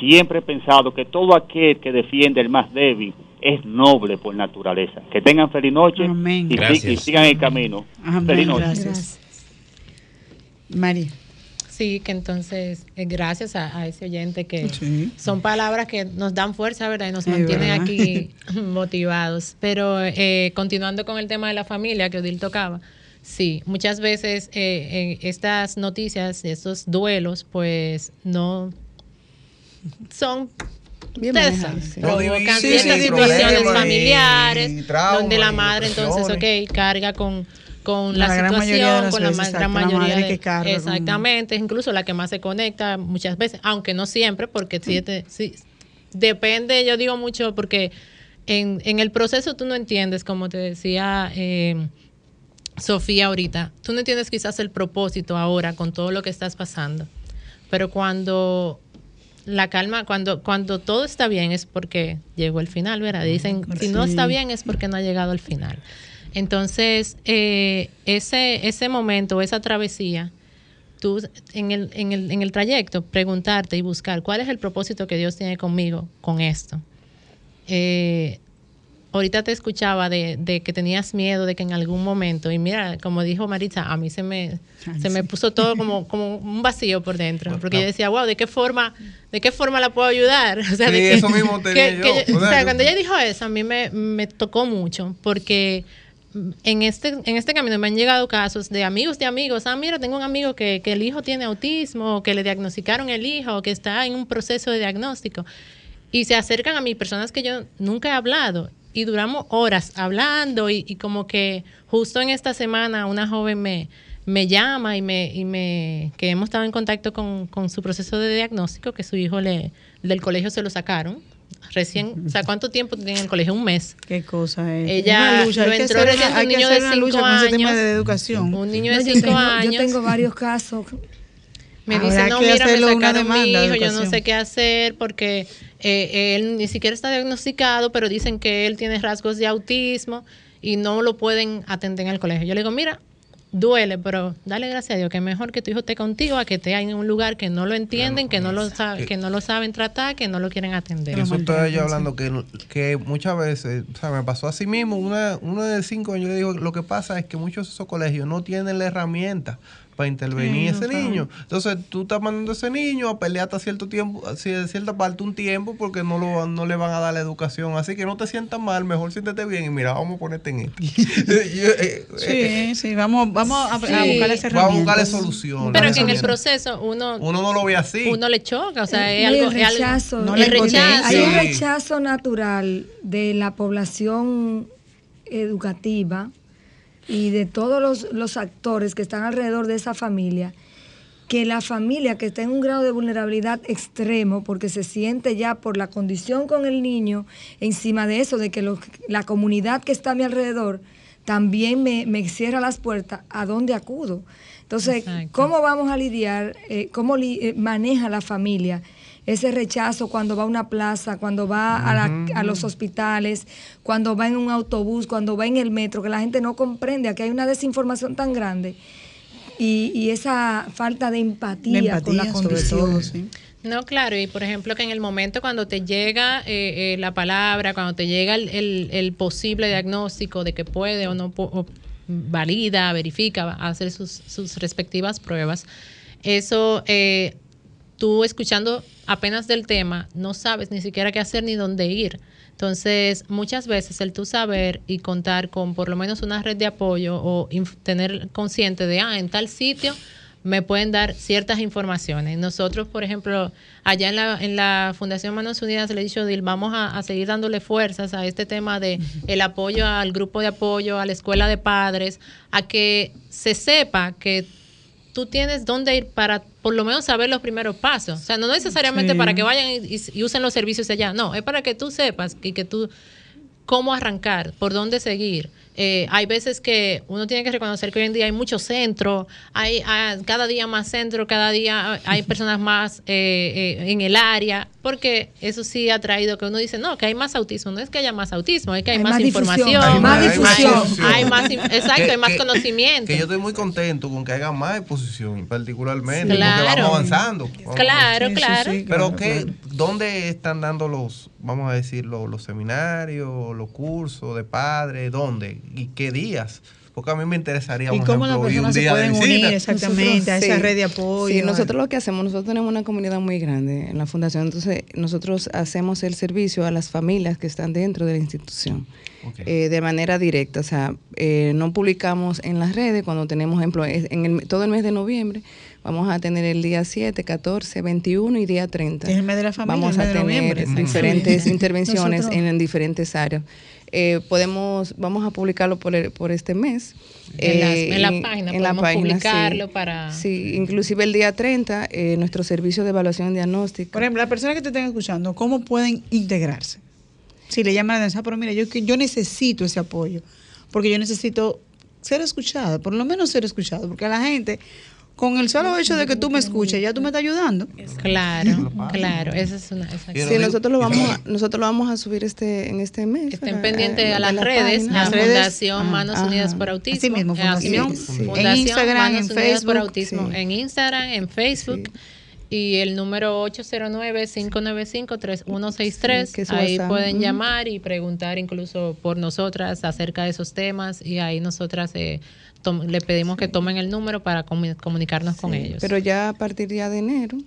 Siempre he pensado que todo aquel que defiende el más débil es noble por naturaleza. Que tengan feliz noche Amén. y, sigan el camino. Amén. Feliz noche. Gracias. María. Sí, que entonces, eh, gracias a, a ese oyente que Sí. son palabras que nos dan fuerza, ¿verdad? Y nos mantienen verdad. aquí motivados. Pero eh, continuando con el tema de la familia que Odil tocaba, sí, muchas veces eh, en estas noticias, estos duelos, pues no son Bien Ustedes manejado, saben, sí. provocan Sí, sí, ciertas sí, situaciones familiares y donde la madre entonces, ok, carga con, con la, situación, con la veces, ma- exacto, gran la mayoría madre de- que carga Exactamente, incluso la que más se conecta muchas veces, aunque no siempre, porque sí, te- sí, depende, yo digo mucho, porque en, en el proceso tú no entiendes, como te decía eh, Sofía ahorita, tú no entiendes quizás el propósito ahora con todo lo que estás pasando, pero cuando la calma, cuando, cuando todo está bien es porque llegó el final, ¿verdad? Dicen, si no está bien es porque no ha llegado al final. Entonces, eh, ese, ese momento, esa travesía, tú en el, en, el, en el trayecto preguntarte y buscar cuál es el propósito que Dios tiene conmigo con esto. Eh, ahorita te escuchaba de, de que tenías miedo de que en algún momento, y mira, como dijo Maritza, a mí se me, se me puso todo como, como un vacío por dentro, porque yo decía, wow, ¿de qué forma, de qué forma la puedo ayudar? O sea, Sí, de que- eso mismo tenía que- yo. que O o sea, yo- cuando ella dijo eso, a mí me, me tocó mucho, porque en este, en este camino me han llegado casos de amigos de amigos. Ah, mira, tengo un amigo que, que el hijo tiene autismo, o que le diagnosticaron el hijo, o que está en un proceso de diagnóstico. Y se acercan a mí personas que yo nunca he hablado. Y duramos horas hablando y, y como que justo en esta semana una joven me, me llama y me, y me que hemos estado en contacto con, con su proceso de diagnóstico, que su hijo le, del colegio se lo sacaron. Recién, o sea, ¿cuánto tiempo tiene en el colegio? Un mes. Qué cosa es. Ella lucha, lo hay que entró hacer recién un que niño hacer de una lucha cinco con ese tema años. de educación. Un niño No, de yo cinco tengo- años. Yo tengo varios casos. Me Habrá dice, no, mira, me hacerlo una sacaron mi demanda hijo, yo no sé qué hacer porque eh, él ni siquiera está diagnosticado, pero dicen que él tiene rasgos de autismo y no lo pueden atender en el colegio. Yo le digo, mira, duele, pero dale gracias a Dios, que es mejor que tu hijo esté contigo a que esté en un lugar que no lo entienden, que no lo, sa- que no lo saben tratar, que no lo quieren atender. Eso estoy yo hablando que, que muchas veces, o sea, me pasó así mismo, una, uno de cinco años, yo le digo, lo que pasa es que muchos de esos colegios no tienen la herramienta para intervenir Sí, ese no niño. Entonces tú estás mandando a ese niño a pelear hasta cierto tiempo, de cierta parte un tiempo, porque no, lo, no le van a dar la educación. Así que no te sientas mal, mejor siéntete bien y mira, vamos a ponerte en esto. Yo, eh, eh, Sí, sí, vamos, vamos a, a Sí. buscar esa Vamos a buscarle solución. Pero que en el proceso uno, Uno no lo ve así. uno le choca, o sea, Eh, es algo... el es algo- rechazo, no el le rechazo. Hay un Sí. rechazo natural de la población educativa y de todos los, los actores que están alrededor de esa familia, que la familia que está en un grado de vulnerabilidad extremo, porque se siente ya por la condición con el niño, encima de eso, de que la comunidad que está a mi alrededor también me, me cierra las puertas, ¿a dónde acudo? Entonces, Exacto. ¿cómo vamos a lidiar, eh, cómo li- eh, maneja la familia ese rechazo cuando va a una plaza, cuando va a, la- a los hospitales, cuando va en un autobús, cuando va en el metro, que la gente no comprende, aquí hay una desinformación tan grande y, y esa falta de empatía, De con la empatía, condición. todo, sí. No, claro, y por ejemplo que en el momento cuando te llega eh, eh, la palabra, cuando te llega el, el- el posible diagnóstico de que puede o no o valida, verifica, hacer sus, sus respectivas pruebas, eso eh, tú escuchando apenas del tema no sabes ni siquiera qué hacer ni dónde ir. Entonces, muchas veces el tú saber y contar con por lo menos una red de apoyo o tener consciente de, ah, en tal sitio me pueden dar ciertas informaciones. Nosotros, por ejemplo, allá en la, en la Fundación Manos Unidas le he dicho, Dil, vamos a, a seguir dándole fuerzas a este tema de el apoyo al grupo de apoyo, a la escuela de padres, a que se sepa que tú tienes dónde ir para por lo menos saber los primeros pasos. O sea, no necesariamente Sí. para que vayan y, y- y usen los servicios allá, no, es para que tú sepas y que tú cómo arrancar, por dónde seguir. Eh, hay veces que uno tiene que reconocer que hoy en día hay muchos centros, hay, hay cada día más centros, cada día hay personas más eh, eh, en el área, porque eso sí ha traído que uno dice, no, que hay más autismo, no es que haya más autismo, es que hay, Hay más, información, hay más difusión. hay más, in- exacto, Que- hay más que- conocimiento. Que yo estoy muy contento con que haya más exposición, particularmente, porque vamos avanzando. Claro, Sí, sí, claro. sí, Pero claro, que, claro. ¿dónde están dando los, vamos a decir, los, los seminarios, los cursos de padres? ¿Dónde? ¿Y qué días? Porque a mí me interesaría, ¿Y cómo las personas se pueden unir exactamente a esa Sí. red de apoyo? Sí, nosotros lo que hacemos, nosotros tenemos una comunidad muy grande en la fundación, entonces nosotros hacemos el servicio a las familias que están dentro de la institución. eh, de manera directa, o sea, eh, no publicamos en las redes cuando tenemos, ejemplo, en el, todo el mes de noviembre vamos a tener el día 7, 14, 21 y día 30. Es el mes de la familia, Vamos el mes a noviembre, tener diferentes intervenciones Nosotros- en, en diferentes áreas. Eh, podemos, vamos a publicarlo por, el- por este mes. En las- Eh, en la página podemos publicarlo sí. para- Sí, inclusive el día 30, eh, nuestro servicio de evaluación diagnóstica. Por ejemplo, las personas que te estén escuchando, ¿cómo pueden integrarse? Si le llaman la atención, "Ah, pero mira, yo, yo necesito ese apoyo, porque yo necesito ser escuchado, por lo menos ser escuchado, porque a la gente, con el solo hecho de que tú me escuches, ya tú me estás ayudando. Claro, claro, esa es una... esa- Sí, nosotros lo vamos a, nosotros lo vamos a subir este en este mes. Estén pendientes a las la redes, la Fundación ajá, Manos ajá. Unidas por Autismo. Así mismo, Fundación. Sí. En Fundación Instagram, Manos en Unidas por Autismo, sí. en Instagram, en Facebook. Y el número 809-595-3163. Sí, ahí WhatsApp. pueden llamar y preguntar incluso por nosotras acerca de esos temas. Y ahí nosotras eh, le pedimos que tomen el número para comu- comunicarnos con ellos. Pero ya a partir ya de enero,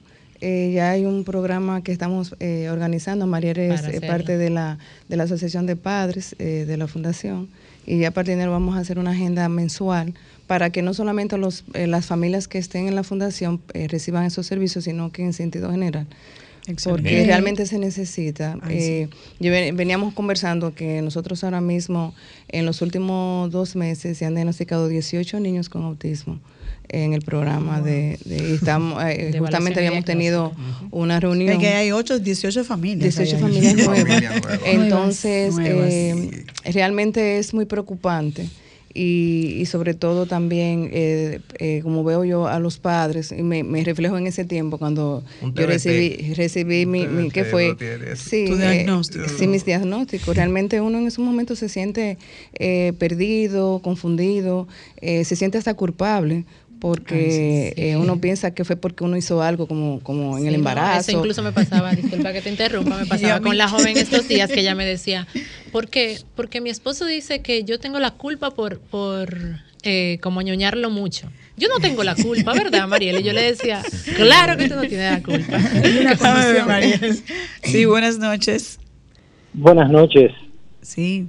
eh, ya hay un programa que estamos eh, organizando. María es eh, parte de la, de la Asociación de Padres eh, de la Fundación. Y ya a partir de enero vamos a hacer una agenda mensual para que no solamente los, eh, las familias que estén en la Fundación eh, reciban esos servicios, sino que en sentido general. Porque realmente se necesita. Ay, Eh, yo veníamos conversando que nosotros ahora mismo, en los últimos dos meses, se han diagnosticado 18 niños con autismo en el programa de, estamos, eh, De justamente habíamos tenido una reunión. Es que hay 8, 18 familias. 18 ahí. familias nuevas. Familias nuevas. Entonces, Nuevas. eh, realmente es muy preocupante. Y, y sobre todo también, eh, eh, como veo yo a los padres, y me, me reflejo en ese tiempo cuando yo recibí, recibí mi, mi- ¿qué fue? Sí, Tu eh, diagnóstico. sí, mis diagnósticos. Realmente uno en esos momentos se siente eh, perdido, confundido, eh, se siente hasta culpable porque eh, uno piensa que fue porque uno hizo algo como, como en Sí, el no, embarazo. eso incluso me pasaba, disculpa que te interrumpa, me pasaba con la joven estos días que ella me decía, ¿por qué? Porque mi esposo dice que yo tengo la culpa por, por eh, como ñoñarlo mucho. Yo no tengo la culpa, ¿verdad, Mariel? Y yo le decía, claro que tú no tienes la culpa. Sí, buenas noches. Buenas noches. Sí.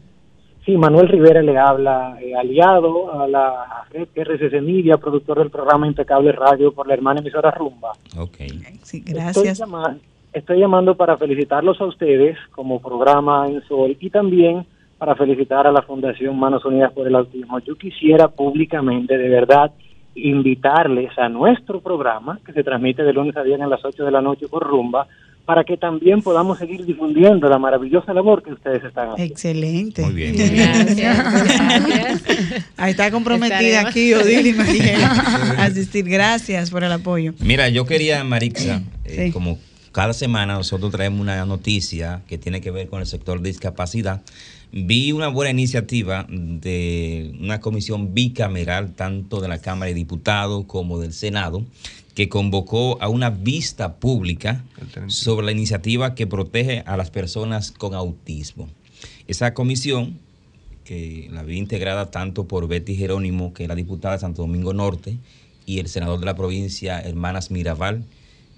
Sí, Manuel Rivera le habla, eh, aliado a la red RCC Media, productor del programa Impecable Radio por la hermana emisora Rumba. Ok. Sí, Estoy, gracias. llama- estoy llamando para felicitarlos a ustedes como programa en Sol y también para felicitar a la Fundación Manos Unidas por el Autismo. Yo quisiera públicamente, de verdad, invitarles a nuestro programa, que se transmite de lunes a viernes a las 8 de la noche por Rumba, para que también podamos seguir difundiendo la maravillosa labor que ustedes están haciendo. Excelente. Muy bien. Ahí está comprometida Estaremos. aquí Odil y a asistir. Gracias por el apoyo. Mira, yo quería, Marixa, eh, Sí. como cada semana nosotros traemos una noticia que tiene que ver con el sector de discapacidad. Vi una buena iniciativa de una comisión bicameral, tanto de la Cámara de Diputados como del Senado, que convocó a una vista pública sobre la iniciativa que protege a las personas con autismo. Esa comisión, que la vi integrada tanto por Betty Jerónimo, que es la diputada de Santo Domingo Norte, y el senador de la provincia, Hermanas Mirabal,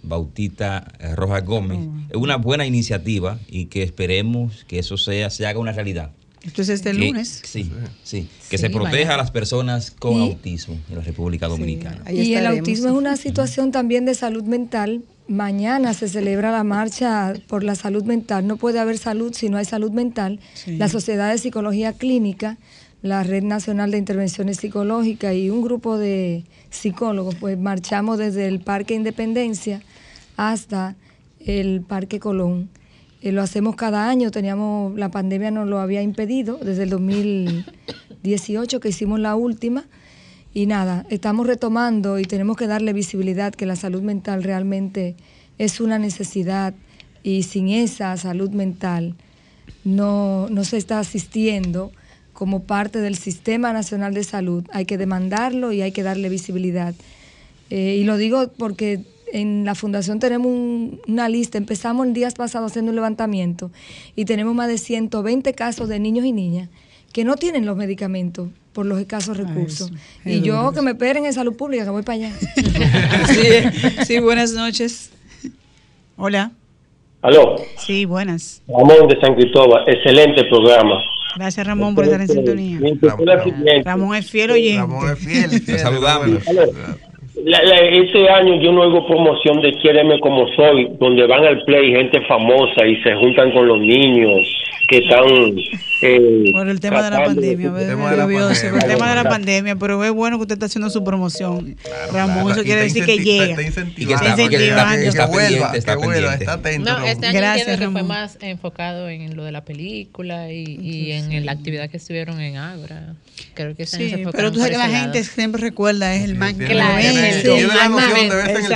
Bautista eh, Rojas Gómez. Es una buena iniciativa y que esperemos que eso sea, se haga una realidad. Esto es este Que- lunes. Sí, sí. Que Sí, se proteja vaya. a las personas con Y- autismo en la República Dominicana. Y el autismo es una situación también de salud mental. Mañana se celebra la marcha por la salud mental. No puede haber salud si no hay salud mental. Sí. La Sociedad de Psicología Clínica, la Red Nacional de Intervenciones Psicológicas y un grupo de psicólogos, pues marchamos desde el Parque Independencia hasta el Parque Colón. Eh, lo hacemos cada año, teníamos, la pandemia nos lo había impedido desde el 2018 que hicimos la última. Y nada, estamos retomando y tenemos que darle visibilidad que la salud mental realmente es una necesidad y sin esa salud mental no, no se está asistiendo como parte del Sistema Nacional de Salud. Hay que demandarlo y hay que darle visibilidad. Eh, y lo digo porque en la fundación tenemos un- una lista, empezamos el días pasados haciendo un levantamiento y tenemos más de 120 casos de niños y niñas que no tienen los medicamentos por los escasos recursos. es y yo duro. que me esperen en salud pública, que voy para allá. Sí, sí, buenas noches. Hola. Aló, Sí, buenas. Ramón de San Cristóbal, excelente programa. Gracias, Ramón, por estar en sintonía. Ramón es fiel oyente. Ramón es fiel. Te saludamos. La- la- este año yo no oigo promoción de Quiéreme como soy, donde van al play gente famosa y se juntan con los niños que están... eh, Por el tema de la pandemia, la el pandemia. tema de la pandemia, pero es bueno que usted está haciendo su promoción. Ramón, claro. eso Y quiere decir que llega. está Y que está, Está y que está- incentivando. que está Que vuelva, pendiente, está que vuelva, pendiente. está atento. No, este año Gracias, que fue Ramón. más enfocado en lo de la película y, y en la actividad que estuvieron en Ágora. Creo que Sí, pero tú sabes que la ese gente siempre recuerda, es el más tiene- Claro, la noción de verse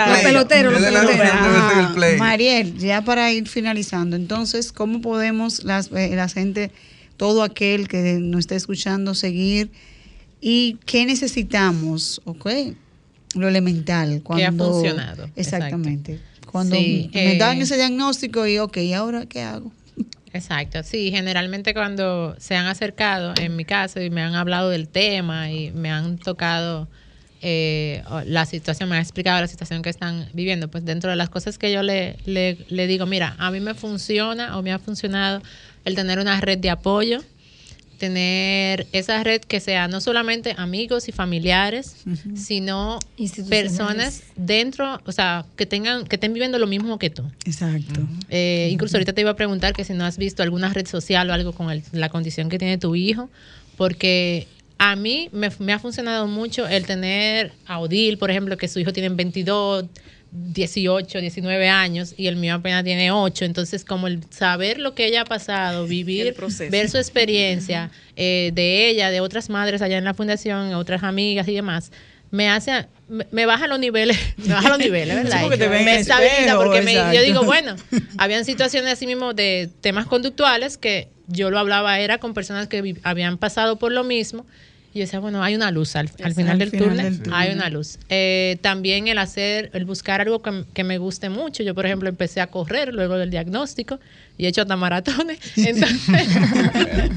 en el play. Mariel, ya para ir finalizando, entonces, ¿cómo podemos las, eh, la gente, todo aquel que nos esté escuchando, seguir y qué necesitamos? ¿Ok? Lo elemental. Cuando, ha funcionado, Exactamente. Cuando Sí, me eh, dan ese diagnóstico y, ok, ¿y ahora qué hago? Exacto, sí, generalmente cuando se han acercado en mi caso y me han hablado del tema y me han tocado eh, la situación, me han explicado la situación que están viviendo, pues dentro de las cosas que yo le, le, le digo, mira, a mí me funciona o me ha funcionado el tener una red de apoyo, tener esa red que sea no solamente amigos y familiares, sino personas dentro, o sea, que tengan, que estén viviendo lo mismo que tú. Exacto. Eh, incluso ahorita te iba a preguntar que si no has visto alguna red social o algo con el- la condición que tiene tu hijo, porque a mí me, me ha funcionado mucho el tener a Odil, por ejemplo, que su hijo tiene 22, 18, 19 años y el mío apenas tiene 8. Entonces, como el saber lo que ella ha pasado, vivir, ver su experiencia eh, de ella, de otras madres allá en la fundación, otras amigas y demás, me hace, me, baja los niveles, me baja los niveles, ¿verdad? Sí, te me estabiliza espejo, porque me- yo digo, bueno, habían situaciones así mismo de temas conductuales que yo lo hablaba era con personas que habían pasado por lo mismo y yo decía, bueno, hay una luz al, al final, Al del, final túnel, del túnel. hay una luz. Eh, también el hacer, el buscar algo que, que me guste mucho. Yo, por ejemplo, empecé a correr luego del diagnóstico y he hecho hasta maratones. Entonces,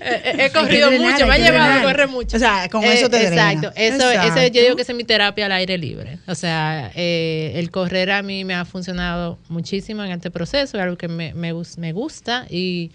he, he corrido drenar, mucho, me ha llevado a correr mucho. O sea, con eso te drena. Exacto, eso, Exacto. eso yo digo que esa es mi terapia al aire libre. O sea, eh, el correr a mí me ha funcionado muchísimo en este proceso, es algo que me, me, me gusta y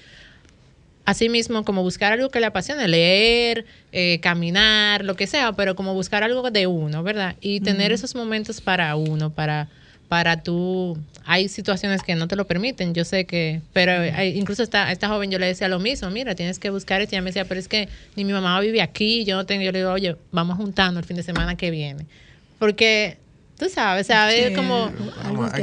Asimismo, como buscar algo que le apasione, leer, eh, caminar, lo que sea, pero como buscar algo de uno, ¿verdad? Y tener esos momentos para uno, para, para tú. Hay situaciones que no te lo permiten, yo sé que, pero hay- incluso esta, esta joven yo le decía lo mismo, mira, tienes que buscar esto. Y ella me decía, pero es que ni mi mamá vive aquí, yo no tengo, yo le digo, oye, vamos juntando el fin de semana que viene. Porque tú sabes, o sea, es Sí, como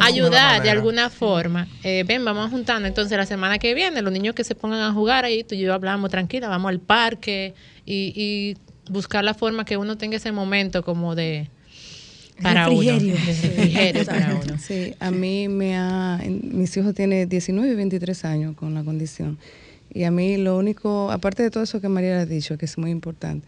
ayudar de alguna forma. Eh, ven, vamos juntando. Entonces, la semana que viene, los niños que se pongan a jugar ahí, tú y yo hablamos tranquila, vamos al parque y, y buscar la forma que uno tenga ese momento como de para Refrigerio. uno. Refrigerio para uno. Sí, a mí me ha... Mis hijos tienen 19 y 23 años con la condición. Y a mí lo único, aparte de todo eso que María ha dicho, que es muy importante,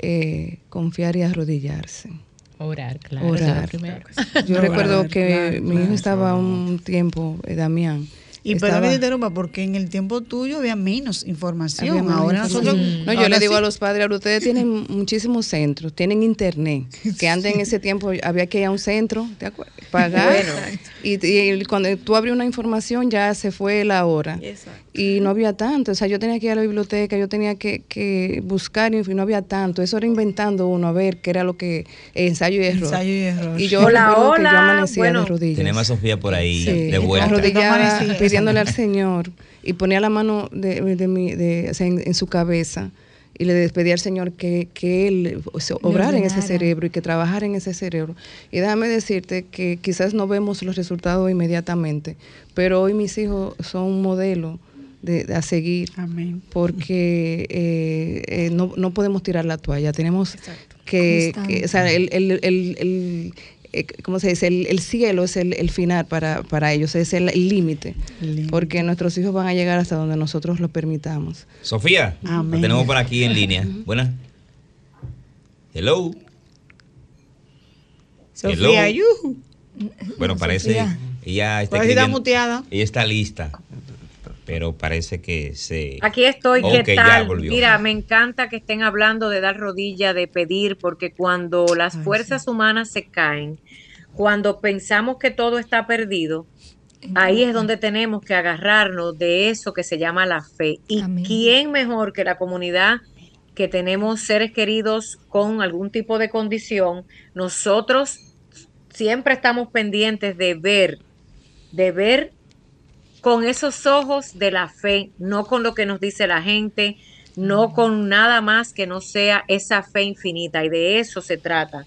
eh, confiar y arrodillarse. Orar, claro. eso es lo Orar. primero. Yo recuerdo Orar, que claro, mi hijo claro. estaba un tiempo, eh, Damián. Y estaba- perdón que te interrumpa, porque en el tiempo tuyo había menos información. Había menos ahora nosotros. No, yo ahora le digo sí. a los padres, ahora ustedes tienen muchísimos centros, tienen internet, que antes en ese tiempo había que ir a un centro, ¿te acuerdas? Pagar. Bueno. Y, y cuando tú abres una información ya se fue la hora. Y no había tanto, o sea, yo tenía que ir a la biblioteca, yo tenía que, que buscar y no había tanto. Eso era inventando uno a ver qué era lo que ensayo y error. Ensayo y error. Y yo Hola, recuerdo que yo hola, amanecía bueno. de rodillas. Tenemos a Sofía por ahí Sí, de vuelta. arrodillada, Pidiéndole al. Señor y ponía la mano de, de mi, de, o sea, en, en su cabeza y le despedía al Señor que, que Él o sea, obrara en ese cerebro y que trabajara en ese cerebro. Y déjame decirte que quizás no vemos los resultados inmediatamente, pero hoy mis hijos son un modelo de, de a seguir Amén. porque eh, eh, no, no podemos tirar la toalla, tenemos que, que- o sea, el, el, el- eh, ¿cómo se dice? El, el cielo es el, el final para, para ellos, es el límite, porque nuestros hijos van a llegar hasta donde nosotros lo permitamos. Sofía, la Amén. tenemos por aquí en línea. Buenas. Hello. Sofía, Hello. Bueno, parece Sofía. ella está muteada. Ella está lista. Pero parece que se... Aquí estoy, ¿qué tal? Mira, me encanta que estén hablando de dar rodilla, de pedir, porque cuando las fuerzas humanas se caen, cuando pensamos que todo está perdido, ahí es donde tenemos que agarrarnos de eso que se llama la fe. ¿Y quién mejor que la comunidad que tenemos seres queridos con algún tipo de condición? Nosotros siempre estamos pendientes de ver, de ver con esos ojos de la fe, no con lo que nos dice la gente, no con nada más que no sea esa fe infinita. Y de eso se trata.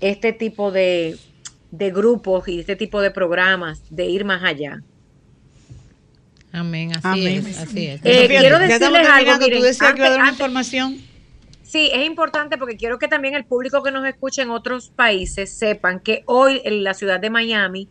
Este tipo de, de grupos y este tipo de programas, de ir más allá. Amén, así Amén. es, así es. Eh, quiero decirles algo, miren, Tú decías que iba a dar una antes- información. Sí, es importante porque quiero que también el público que nos escucha en otros países sepan que hoy en la ciudad de Miami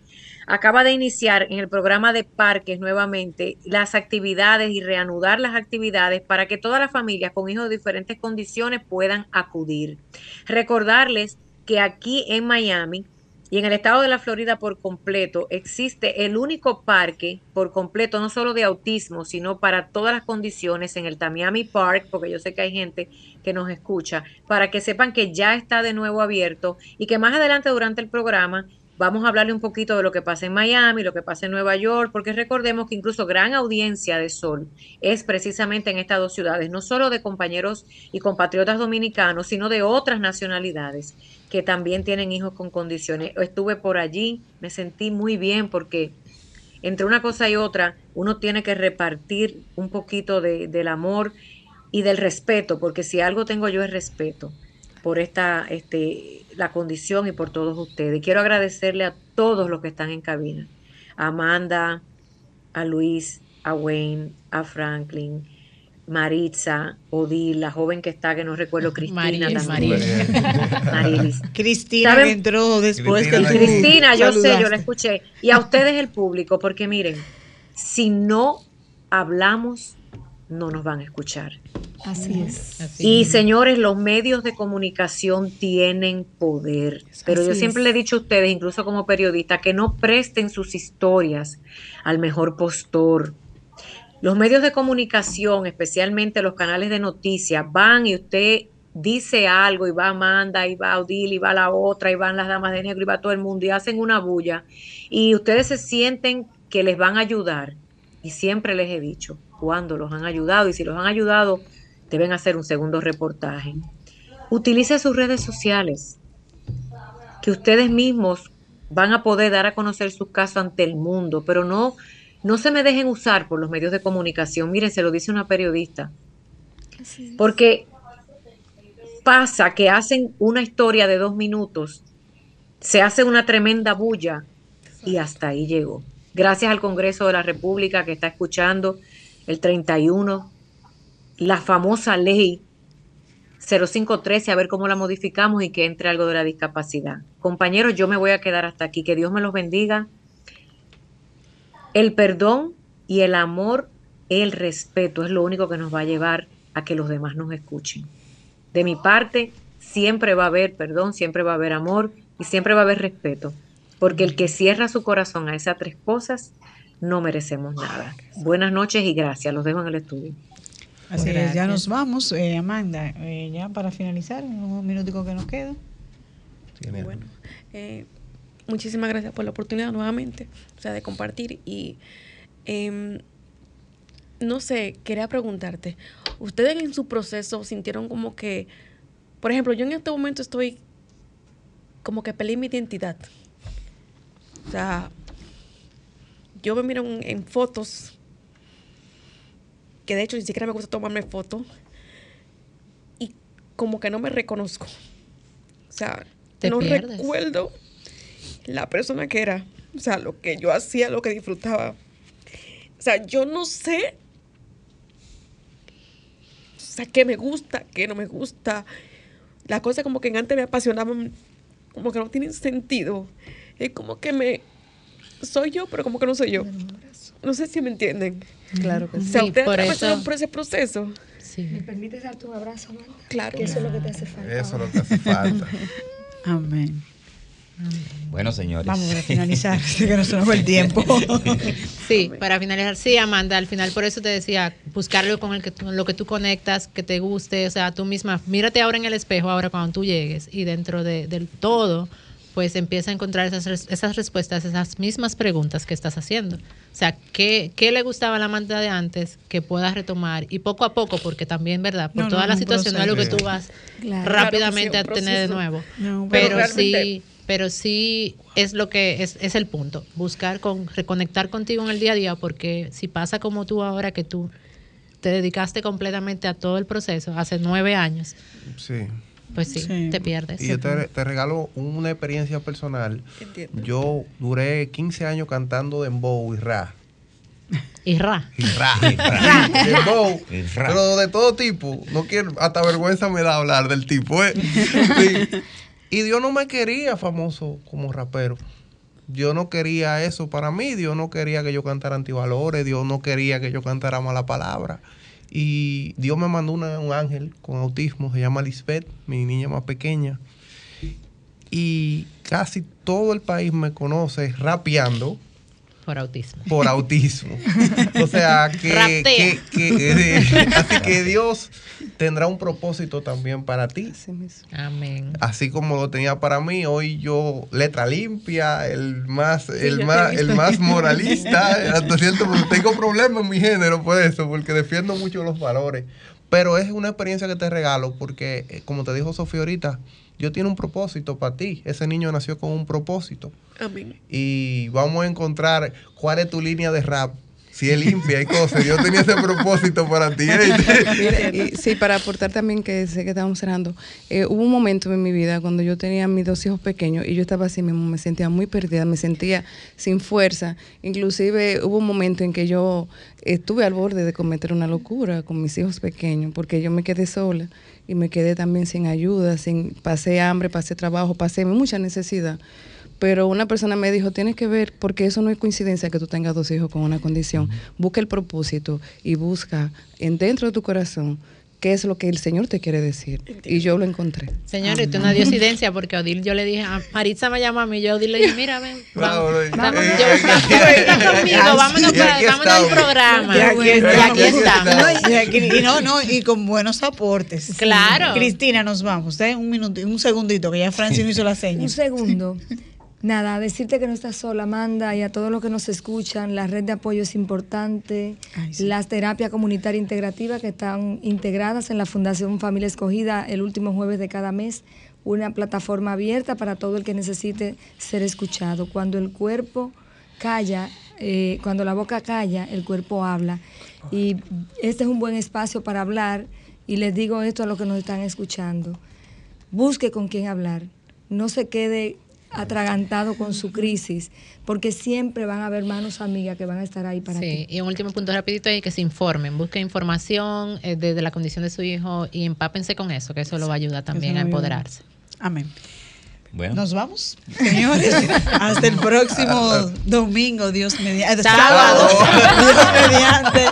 acaba de iniciar en el programa de parques nuevamente las actividades y reanudar las actividades para que todas las familias con hijos de diferentes condiciones puedan acudir. Recordarles que aquí en Miami y en el estado de la Florida por completo existe el único parque por completo, no solo de autismo, sino para todas las condiciones en el Tamiami Park, porque yo sé que hay gente que nos escucha, para que sepan que ya está de nuevo abierto y que más adelante durante el programa vamos a hablarle un poquito de lo que pasa en Miami, lo que pasa en Nueva York, porque recordemos que incluso gran audiencia de Sol es precisamente en estas dos ciudades, no solo de compañeros y compatriotas dominicanos, sino de otras nacionalidades que también tienen hijos con condiciones. Estuve por allí, me sentí muy bien porque entre una cosa y otra uno tiene que repartir un poquito de- del amor y del respeto, porque si algo tengo yo es respeto por esta, este, la condición y por todos ustedes. Quiero agradecerle a todos los que están en cabina, a Amanda, a Luis, a Wayne, a Franklin, Maritza, Odil, la joven que está, que no recuerdo, Cristina Marilis, también. Marilis. Cristina ¿Saben? entró después Cristina, que tú Cristina, yo sé, yo la escuché. Y a ustedes el público, porque miren, si no hablamos, no nos van a escuchar. Así es. Y señores, los medios de comunicación tienen poder. Pero yo siempre es. le he dicho a ustedes, incluso como periodista, que no presten sus historias al mejor postor. Los medios de comunicación, especialmente los canales de noticias, van y usted dice algo y va Amanda y va Odil y va la otra y van las damas de negro y va todo el mundo y hacen una bulla y ustedes se sienten que les van a ayudar y siempre les he dicho cuando los han ayudado y si los han ayudado deben hacer un segundo reportaje. Utilice sus redes sociales que ustedes mismos van a poder dar a conocer sus casos ante el mundo, pero no no se me dejen usar por los medios de comunicación. Miren, se lo dice una periodista. Porque pasa que hacen una historia de dos minutos, se hace una tremenda bulla y hasta ahí llegó. Gracias al Congreso de la República que está escuchando el 31, la famosa ley 0513, a ver cómo la modificamos y que entre algo de la discapacidad. Compañeros, yo me voy a quedar hasta aquí. Que Dios me los bendiga. El perdón y el amor, el respeto es lo único que nos va a llevar a que los demás nos escuchen. De mi parte, siempre va a haber perdón, siempre va a haber amor y siempre va a haber respeto. Porque el que cierra su corazón a esas tres cosas, no merecemos nada. Buenas noches y gracias. Los dejo en el estudio. Así es, ya nos vamos. Eh, Amanda, eh, ya para finalizar, un minutico que nos queda. Bueno, eh, muchísimas gracias por la oportunidad nuevamente, o sea, de compartir y em, no sé, quería preguntarte, ¿ustedes en su proceso sintieron como que, por ejemplo, yo en este momento estoy como que peleé mi identidad? O sea, yo me miro en, en fotos, que de hecho ni siquiera me gusta tomarme fotos, y como que no me reconozco. O sea, Te no pierdes. recuerdo la persona que era. O sea, lo que yo hacía, lo que disfrutaba. O sea, yo no sé. O sea, qué me gusta, qué no me gusta. Las cosas como que antes me apasionaban, como que no tienen sentido. Es como que me. Soy yo, pero como que no soy yo. No sé si me entienden. Claro que O sea, sí. ustedes por eso- por ese proceso. ¿Me permites darte un abrazo, Amanda? Claro. Que eso es lo que te hace falta. Eso es lo que hace falta. Amén. Bueno, señores. Vamos a finalizar, que nos nos el tiempo. Sí, para finalizar, sí, Amanda, al final por eso te decía, buscarlo con el que tú- lo que tú conectas, que te guste, o sea, tú misma, mírate ahora en el espejo, ahora cuando tú llegues, y dentro de, del todo, pues empieza a encontrar esas, esas respuestas, esas mismas preguntas que estás haciendo. O sea, ¿qué, qué le gustaba a la Amanda de antes que puedas retomar? Y poco a poco, porque también, ¿verdad? Por No, toda no, la situación no es lo que tú vas Claro. rápidamente Claro a sí, un tener de nuevo. No, pero pero realmente- sí, pero sí es lo que es, es el punto, buscar con reconectar contigo en el día a día, porque si pasa como tú ahora que tú te dedicaste completamente a todo el proceso hace nueve años, Sí. Pues sí, te pierdes. Y yo te, te regalo una experiencia personal. Entiendo. Yo duré 15 años cantando dembow y ra. Y ra. Y ra. dembow. Pero de todo tipo. No quiero, hasta vergüenza me da hablar del tipo. ¿eh? Sí. Y Dios no me quería famoso como rapero. Dios no quería eso para mí. Dios no quería que yo cantara antivalores. Dios no quería que yo cantara mala palabra. Y Dios me mandó una- un ángel con autismo. Se llama Lisbeth, mi niña más pequeña. Y casi todo el país me conoce rapeando Por autismo. por autismo. O sea, que, que- que- eh, así que Dios tendrá un propósito también para ti. Amén. Así como lo tenía para mí, hoy yo letra limpia, el más, el más, el más moralista, hasta cierto punto. Tengo problemas en mi género por eso, porque defiendo mucho los valores. Pero es una experiencia que te regalo, porque eh, como te dijo Sofía ahorita, Dios tiene un propósito para ti. Ese niño nació con un propósito Amén. y vamos a encontrar cuál es tu línea de rap. Si es limpia y cosas. Dios tenía ese propósito para ti. Mira, y sí, para aportar también que sé que estamos cerrando, eh, hubo un momento en mi vida cuando yo tenía mis dos hijos pequeños y yo estaba así mismo, me sentía muy perdida, me sentía sin fuerza. Inclusive hubo un momento en que yo estuve al borde de cometer una locura con mis hijos pequeños porque yo me quedé sola y me quedé también sin ayuda, sin pasé hambre, pasé trabajo, pasé mucha necesidad. Pero una persona me dijo, tienes que ver, porque eso no es coincidencia que tú tengas dos hijos con una condición. Busca el propósito y busca en dentro de tu corazón qué es lo que el Señor te quiere decir. Y yo lo encontré. Señores, esto es una diosidencia porque Odil yo le dije, a Maritza me llama a mí, yo a Odil le dije, mira, ven, vamos, Eh, yo, eh, conmigo, vámonos, para- vámonos al programa. Y aquí, Y aquí estamos. No, y, aquí- y no, no, y con buenos aportes. Claro. Cristina, nos vamos. Usted un minuto, un segundito, que ya Francis no hizo la seña. Un segundo. Nada, decirte que no estás sola, Amanda, y a todos los que nos escuchan, la red de apoyo es importante, las terapias comunitarias integrativas que están integradas en la Fundación Familia Escogida el último jueves de cada mes, una plataforma abierta para todo el que necesite ser escuchado. Cuando el cuerpo calla, eh, cuando la boca calla, el cuerpo habla. Y este es un buen espacio para hablar, y les digo esto a los que nos están escuchando busque con quién hablar, no se quede atragantado con su crisis, porque siempre van a haber manos amigas que van a estar ahí para ti. Sí, y un último punto rapidito es que se informen, busquen información eh, de, de la condición de su hijo y empápense con eso, que eso lo va a ayudar también a ayuda. empoderarse. Amén. Bueno. Nos vamos, señores. Hasta el próximo domingo, Dios mediante. Sábado. Dios mediante.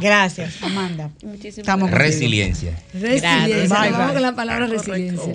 Gracias, Amanda. Muchísimas Estamos contigo. Resiliencia. Resiliencia, Bye, nos bye. vamos con la palabra resiliencia.